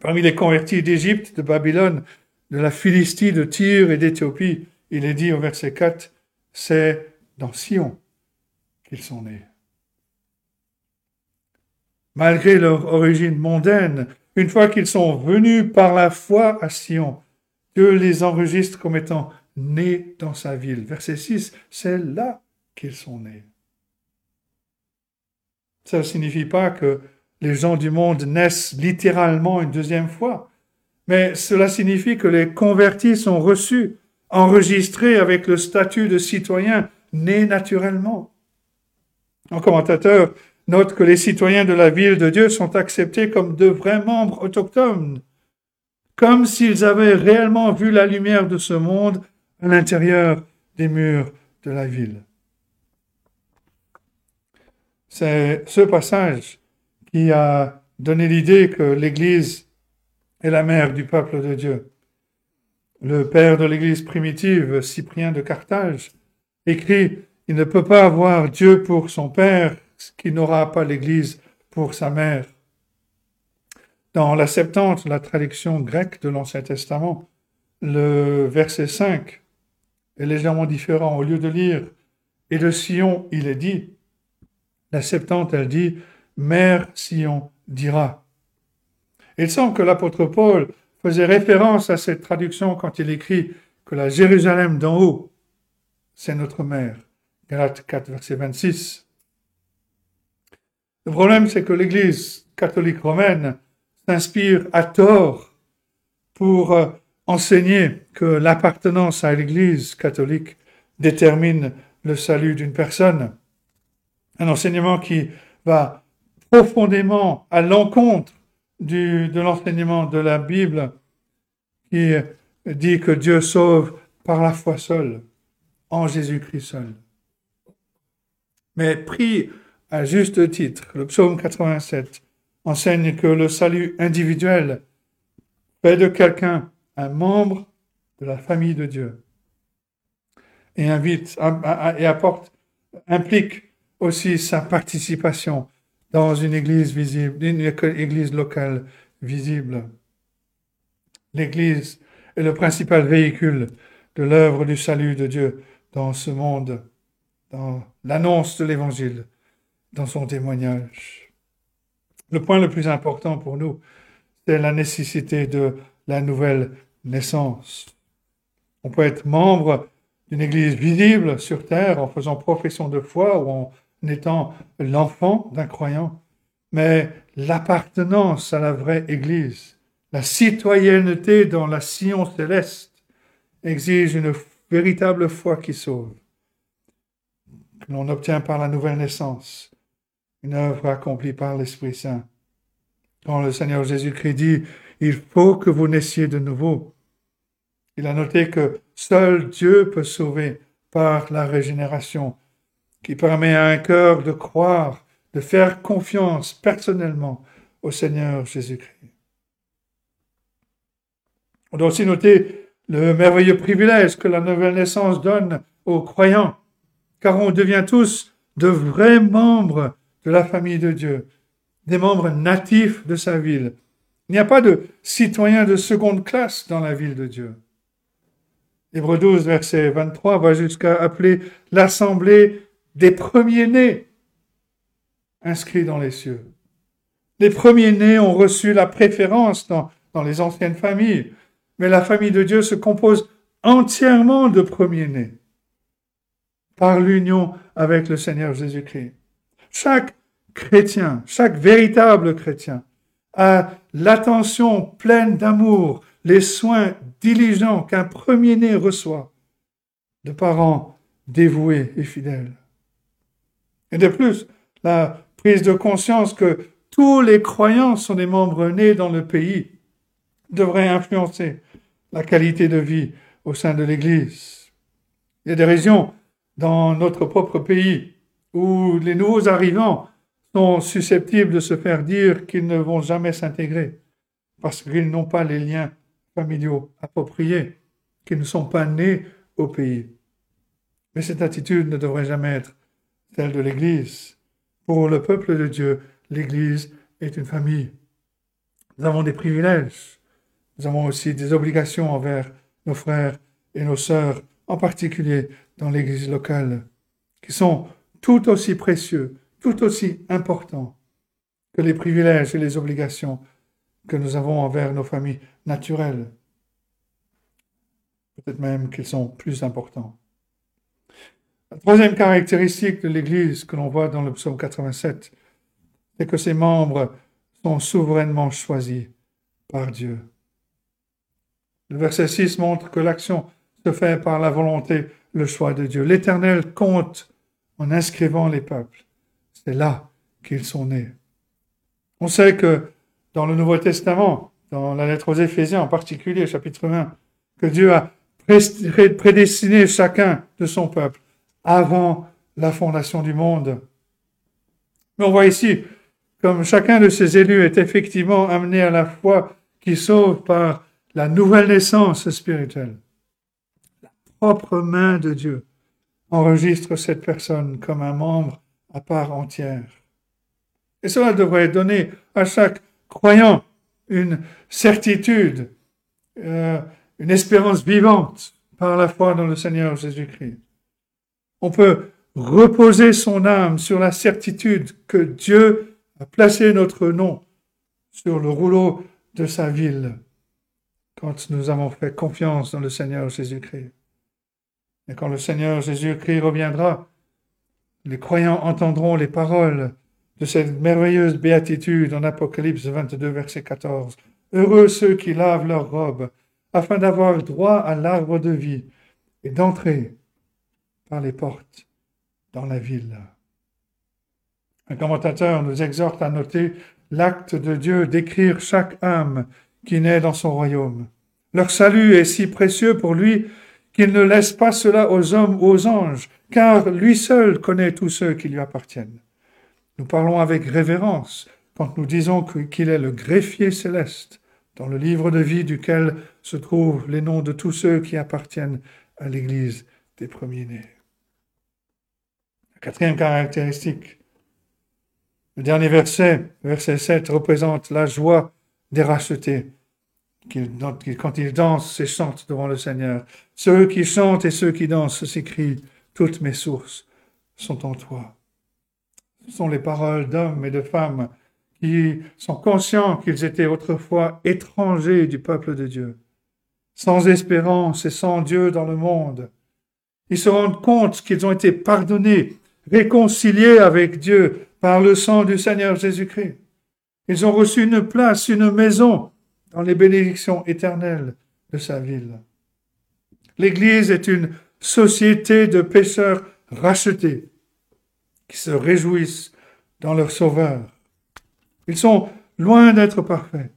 Parmi les convertis d'Égypte, de Babylone, de la Philistie, de Tyr et d'Éthiopie, il est dit au verset 4, c'est dans Sion qu'ils sont nés. Malgré leur origine mondaine, une fois qu'ils sont venus par la foi à Sion, Dieu les enregistre comme étant nés dans sa ville. Verset 6, c'est là qu'ils sont nés. Ça ne signifie pas que les gens du monde naissent littéralement une deuxième fois, mais cela signifie que les convertis sont reçus, enregistrés avec le statut de citoyen né naturellement. Un commentateur note que les citoyens de la ville de Dieu sont acceptés comme de vrais membres autochtones, comme s'ils avaient réellement vu la lumière de ce monde à l'intérieur des murs de la ville. C'est ce passage a donné l'idée que l'Église est la mère du peuple de Dieu. Le père de l'Église primitive, Cyprien de Carthage, écrit Il ne peut pas avoir Dieu pour son père qui n'aura pas l'Église pour sa mère. Dans la Septante, la traduction grecque de l'Ancien Testament, le verset 5 est légèrement différent. Au lieu de lire Et de Sion, il est dit, la Septante, elle dit Mère Sion dira. Il semble que l'apôtre Paul faisait référence à cette traduction quand il écrit que la Jérusalem d'en haut, c'est notre mère. Galates 4, verset 26. Le problème, c'est que l'Église catholique romaine s'inspire à tort pour euh, enseigner que l'appartenance à l'Église catholique détermine le salut d'une personne. Un enseignement qui va profondément à l'encontre de l'enseignement de la Bible qui dit que Dieu sauve par la foi seule, en Jésus-Christ seul. Mais pris à juste titre, le psaume 87 enseigne que le salut individuel fait de quelqu'un un membre de la famille de Dieu et invite et apporte, implique aussi sa participation dans une église visible, une église locale visible. L'église est le principal véhicule de l'œuvre du salut de Dieu dans ce monde, dans l'annonce de l'évangile, dans son témoignage. Le point le plus important pour nous, c'est la nécessité de la nouvelle naissance. On peut être membre d'une église visible sur terre en faisant profession de foi ou en étant l'enfant d'un croyant, mais l'appartenance à la vraie église, la citoyenneté dans la sillon céleste exige une véritable foi qui sauve, que l'on obtient par la nouvelle naissance, une œuvre accomplie par l'Esprit Saint. Quand le Seigneur Jésus-Christ dit, il faut que vous naissiez de nouveau, il a noté que seul Dieu peut sauver par la régénération, qui permet à un cœur de croire, de faire confiance personnellement au Seigneur Jésus-Christ. On doit aussi noter le merveilleux privilège que la nouvelle naissance donne aux croyants, car on devient tous de vrais membres de la famille de Dieu, des membres natifs de sa ville. Il n'y a pas de citoyens de seconde classe dans la ville de Dieu. Hébreu 12, verset 23 va jusqu'à appeler l'assemblée des premiers-nés inscrits dans les cieux. Les premiers-nés ont reçu la préférence dans, dans les anciennes familles, mais la famille de Dieu se compose entièrement de premiers-nés par l'union avec le Seigneur Jésus-Christ. Chaque chrétien, chaque véritable chrétien a l'attention pleine d'amour, les soins diligents qu'un premier-né reçoit de parents dévoués et fidèles. Et de plus, la prise de conscience que tous les croyants sont des membres nés dans le pays devrait influencer la qualité de vie au sein de l'Église. Il y a des régions dans notre propre pays où les nouveaux arrivants sont susceptibles de se faire dire qu'ils ne vont jamais s'intégrer parce qu'ils n'ont pas les liens familiaux appropriés, qu'ils ne sont pas nés au pays. Mais cette attitude ne devrait jamais être celle de l'Église. Pour le peuple de Dieu, l'Église est une famille. Nous avons des privilèges. Nous avons aussi des obligations envers nos frères et nos sœurs, en particulier dans l'Église locale, qui sont tout aussi précieux, tout aussi importants que les privilèges et les obligations que nous avons envers nos familles naturelles. Peut-être même qu'ils sont plus importants. La troisième caractéristique de l'Église que l'on voit dans le psaume 87, c'est que ses membres sont souverainement choisis par Dieu. Le verset 6 montre que l'action se fait par la volonté, le choix de Dieu. L'Éternel compte en inscrivant les peuples. C'est là qu'ils sont nés. On sait que dans le Nouveau Testament, dans la lettre aux Éphésiens en particulier, chapitre 1, que Dieu a prédestiné chacun de son peuple avant la fondation du monde. Mais on voit ici, comme chacun de ces élus est effectivement amené à la foi qui sauve par la nouvelle naissance spirituelle. La propre main de Dieu enregistre cette personne comme un membre à part entière. Et cela devrait donner à chaque croyant une certitude, euh, une espérance vivante par la foi dans le Seigneur Jésus-Christ. On peut reposer son âme sur la certitude que Dieu a placé notre nom sur le rouleau de sa ville quand nous avons fait confiance dans le Seigneur Jésus-Christ. Et quand le Seigneur Jésus-Christ reviendra, les croyants entendront les paroles de cette merveilleuse béatitude en Apocalypse 22, verset 14. Heureux ceux qui lavent leurs robes, afin d'avoir droit à l'arbre de vie et d'entrer par les portes dans la ville. Un commentateur nous exhorte à noter l'acte de Dieu d'écrire chaque âme qui naît dans son royaume. Leur salut est si précieux pour lui qu'il ne laisse pas cela aux hommes ou aux anges, car lui seul connaît tous ceux qui lui appartiennent. Nous parlons avec révérence quand nous disons qu'il est le greffier céleste, dans le livre de vie duquel se trouvent les noms de tous ceux qui appartiennent à l'Église des premiers-nés. Quatrième caractéristique, le dernier verset, verset 7, représente la joie des rachetés quand ils dansent et chantent devant le Seigneur. Ceux qui chantent et ceux qui dansent s'écrient, toutes mes sources sont en toi. Ce sont les paroles d'hommes et de femmes qui sont conscients qu'ils étaient autrefois étrangers du peuple de Dieu, sans espérance et sans Dieu dans le monde. Ils se rendent compte qu'ils ont été pardonnés, réconciliés avec Dieu par le sang du Seigneur Jésus-Christ. Ils ont reçu une place, une maison dans les bénédictions éternelles de sa ville. L'Église est une société de pécheurs rachetés qui se réjouissent dans leur Sauveur. Ils sont loin d'être parfaits,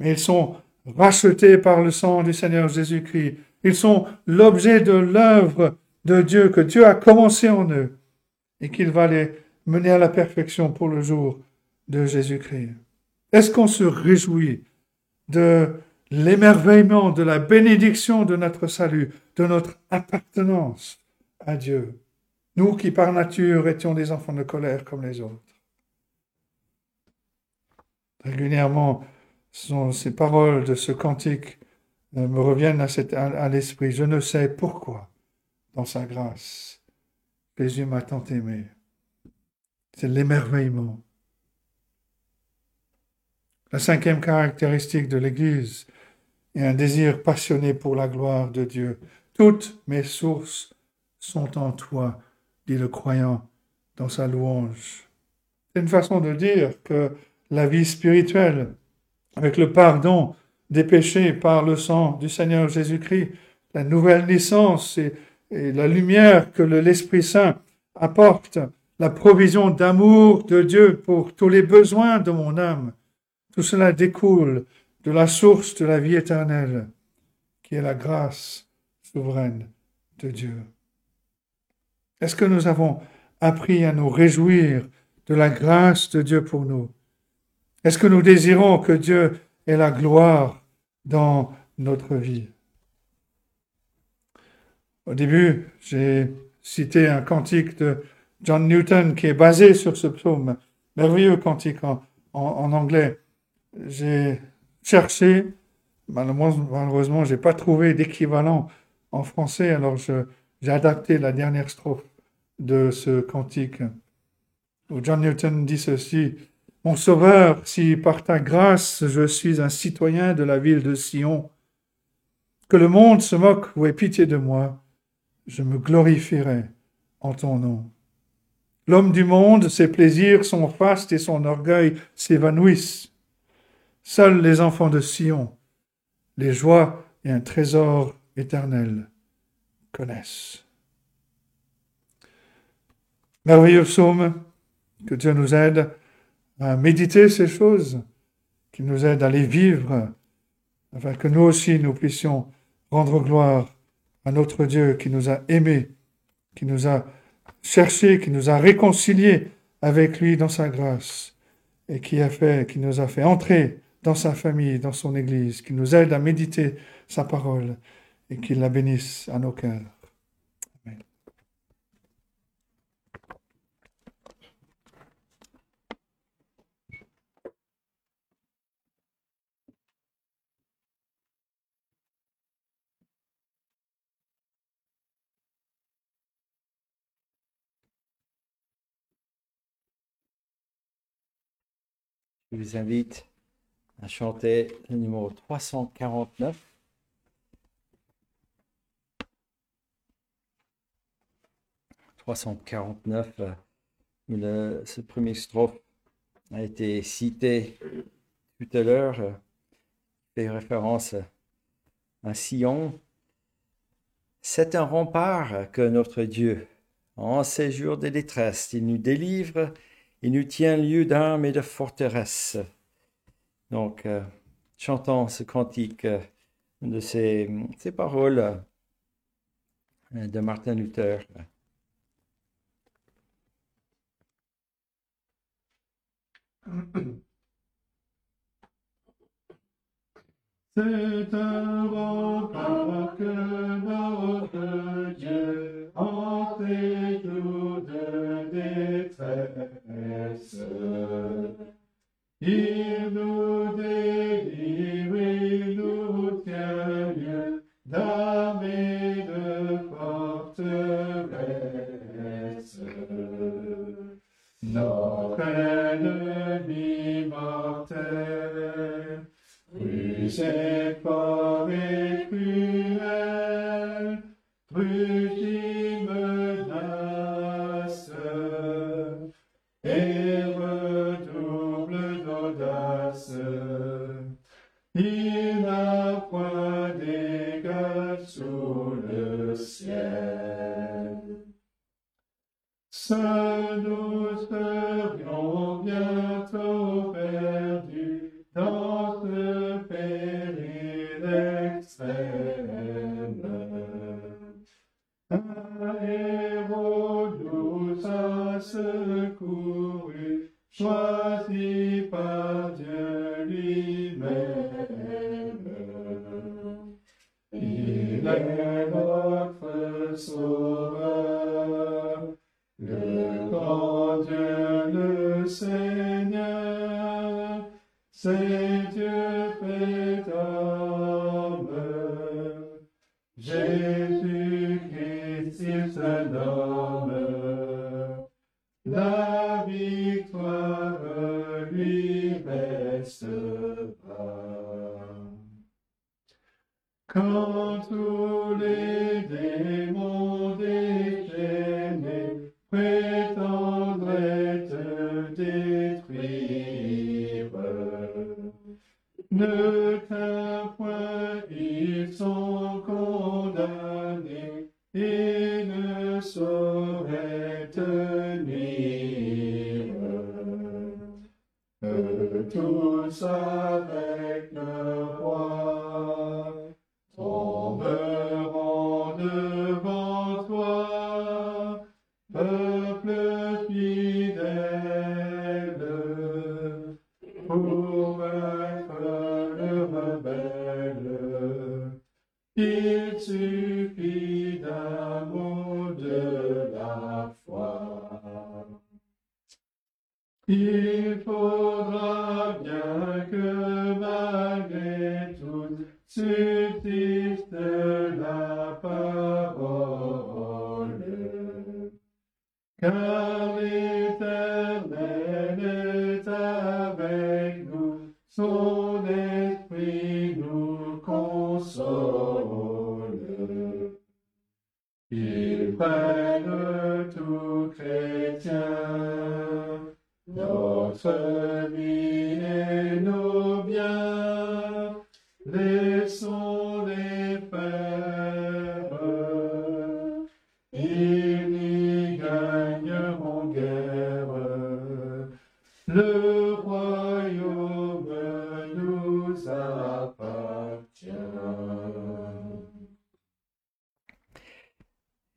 mais ils sont rachetés par le sang du Seigneur Jésus-Christ. Ils sont l'objet de l'œuvre de Dieu que Dieu a commencé en eux et qu'il va les mener à la perfection pour le jour de Jésus-Christ. Est-ce qu'on se réjouit de l'émerveillement, de la bénédiction de notre salut, de notre appartenance à Dieu, nous qui par nature étions des enfants de colère comme les autres. Régulièrement, ces paroles de ce cantique euh, me reviennent à, à l'esprit. Je ne sais pourquoi, dans sa grâce, Jésus m'a tant aimé. C'est l'émerveillement. La cinquième caractéristique de l'Église est un désir passionné pour la gloire de Dieu. Toutes mes sources sont en toi, dit le croyant dans sa louange. C'est une façon de dire que la vie spirituelle, avec le pardon des péchés par le sang du Seigneur Jésus-Christ, la nouvelle naissance et, la lumière que l'Esprit Saint apporte, la provision d'amour de Dieu pour tous les besoins de mon âme, tout cela découle de la source de la vie éternelle, qui est la grâce souveraine de Dieu. Est-ce que nous avons appris à nous réjouir de la grâce de Dieu pour nous? Est-ce que nous désirons que Dieu ait la gloire dans notre vie? Au début, j'ai cité un cantique de John Newton qui est basé sur ce psaume, merveilleux cantique en, anglais. J'ai cherché, malheureusement, malheureusement je n'ai pas trouvé d'équivalent en français, alors j'ai adapté la dernière strophe de ce cantique, où John Newton dit ceci, Mon Sauveur, si par ta grâce je suis un citoyen de la ville de Sion, que le monde se moque ou ait pitié de moi, je me glorifierai en ton nom. L'homme du monde, ses plaisirs, son faste et son orgueil s'évanouissent. Seuls les enfants de Sion, les joies et un trésor éternel connaissent. Merveilleux psaume, que Dieu nous aide à méditer ces choses, qu'il nous aide à les vivre, afin que nous aussi nous puissions rendre gloire à notre Dieu qui nous a aimés, qui nous a cherchés, qui nous a réconciliés avec lui dans sa grâce et qui a fait, qui nous a fait entrer dans sa famille, dans son Église, qui nous aide à méditer sa parole et qu'il la bénisse à nos cœurs.
Je vous invite à chanter le numéro 349. « 349, le, ce premier strophe a été cité tout à l'heure, euh, fait référence à Sion. C'est un rempart que notre Dieu, en ces jours de détresse, il nous délivre il nous tient lieu d'armes et de forteresse. Donc, euh, chantons ce cantique euh, de ces, ces paroles euh, de Martin Luther. [CLEARS THROAT]
C'est un rempart que notre Dieu tout de détresse. Il nous délivre, il nous tient lieu d'âme et de forteresse. Notre
cette forêt cruelle, rue qui menace, et redouble d'audace. Il n'a point d'égal sous le ciel. Nous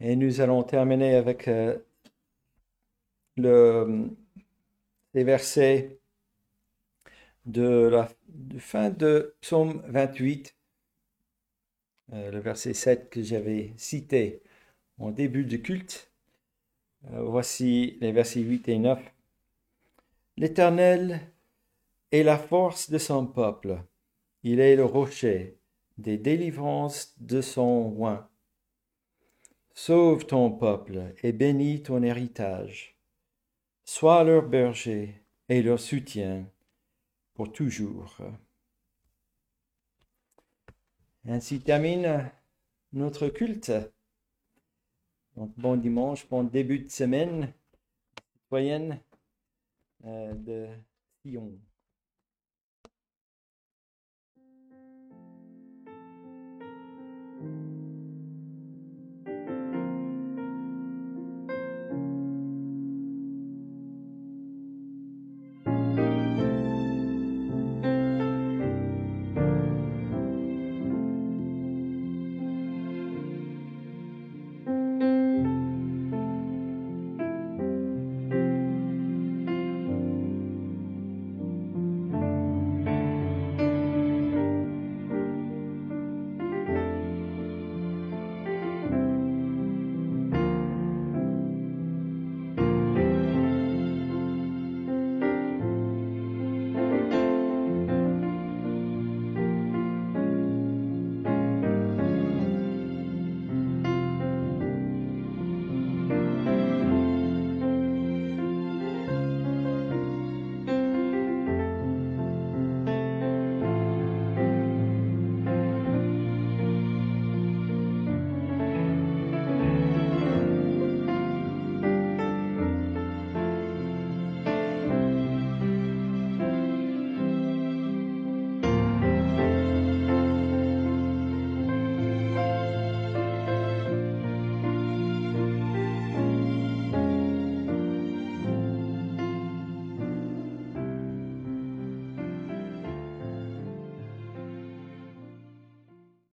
Et nous
allons terminer avec euh, le, les versets de la fin de Psaume 28, euh, le verset 7 que j'avais cité en début du culte. Euh, voici les versets 8 et 9. L'Éternel est la force de son peuple. Il est le rocher des délivrances de son roi. Sauve ton peuple et bénis ton héritage. Sois leur berger et leur soutien pour toujours. Ainsi termine notre culte. Bon dimanche, bon début de semaine citoyenne euh, de Sion.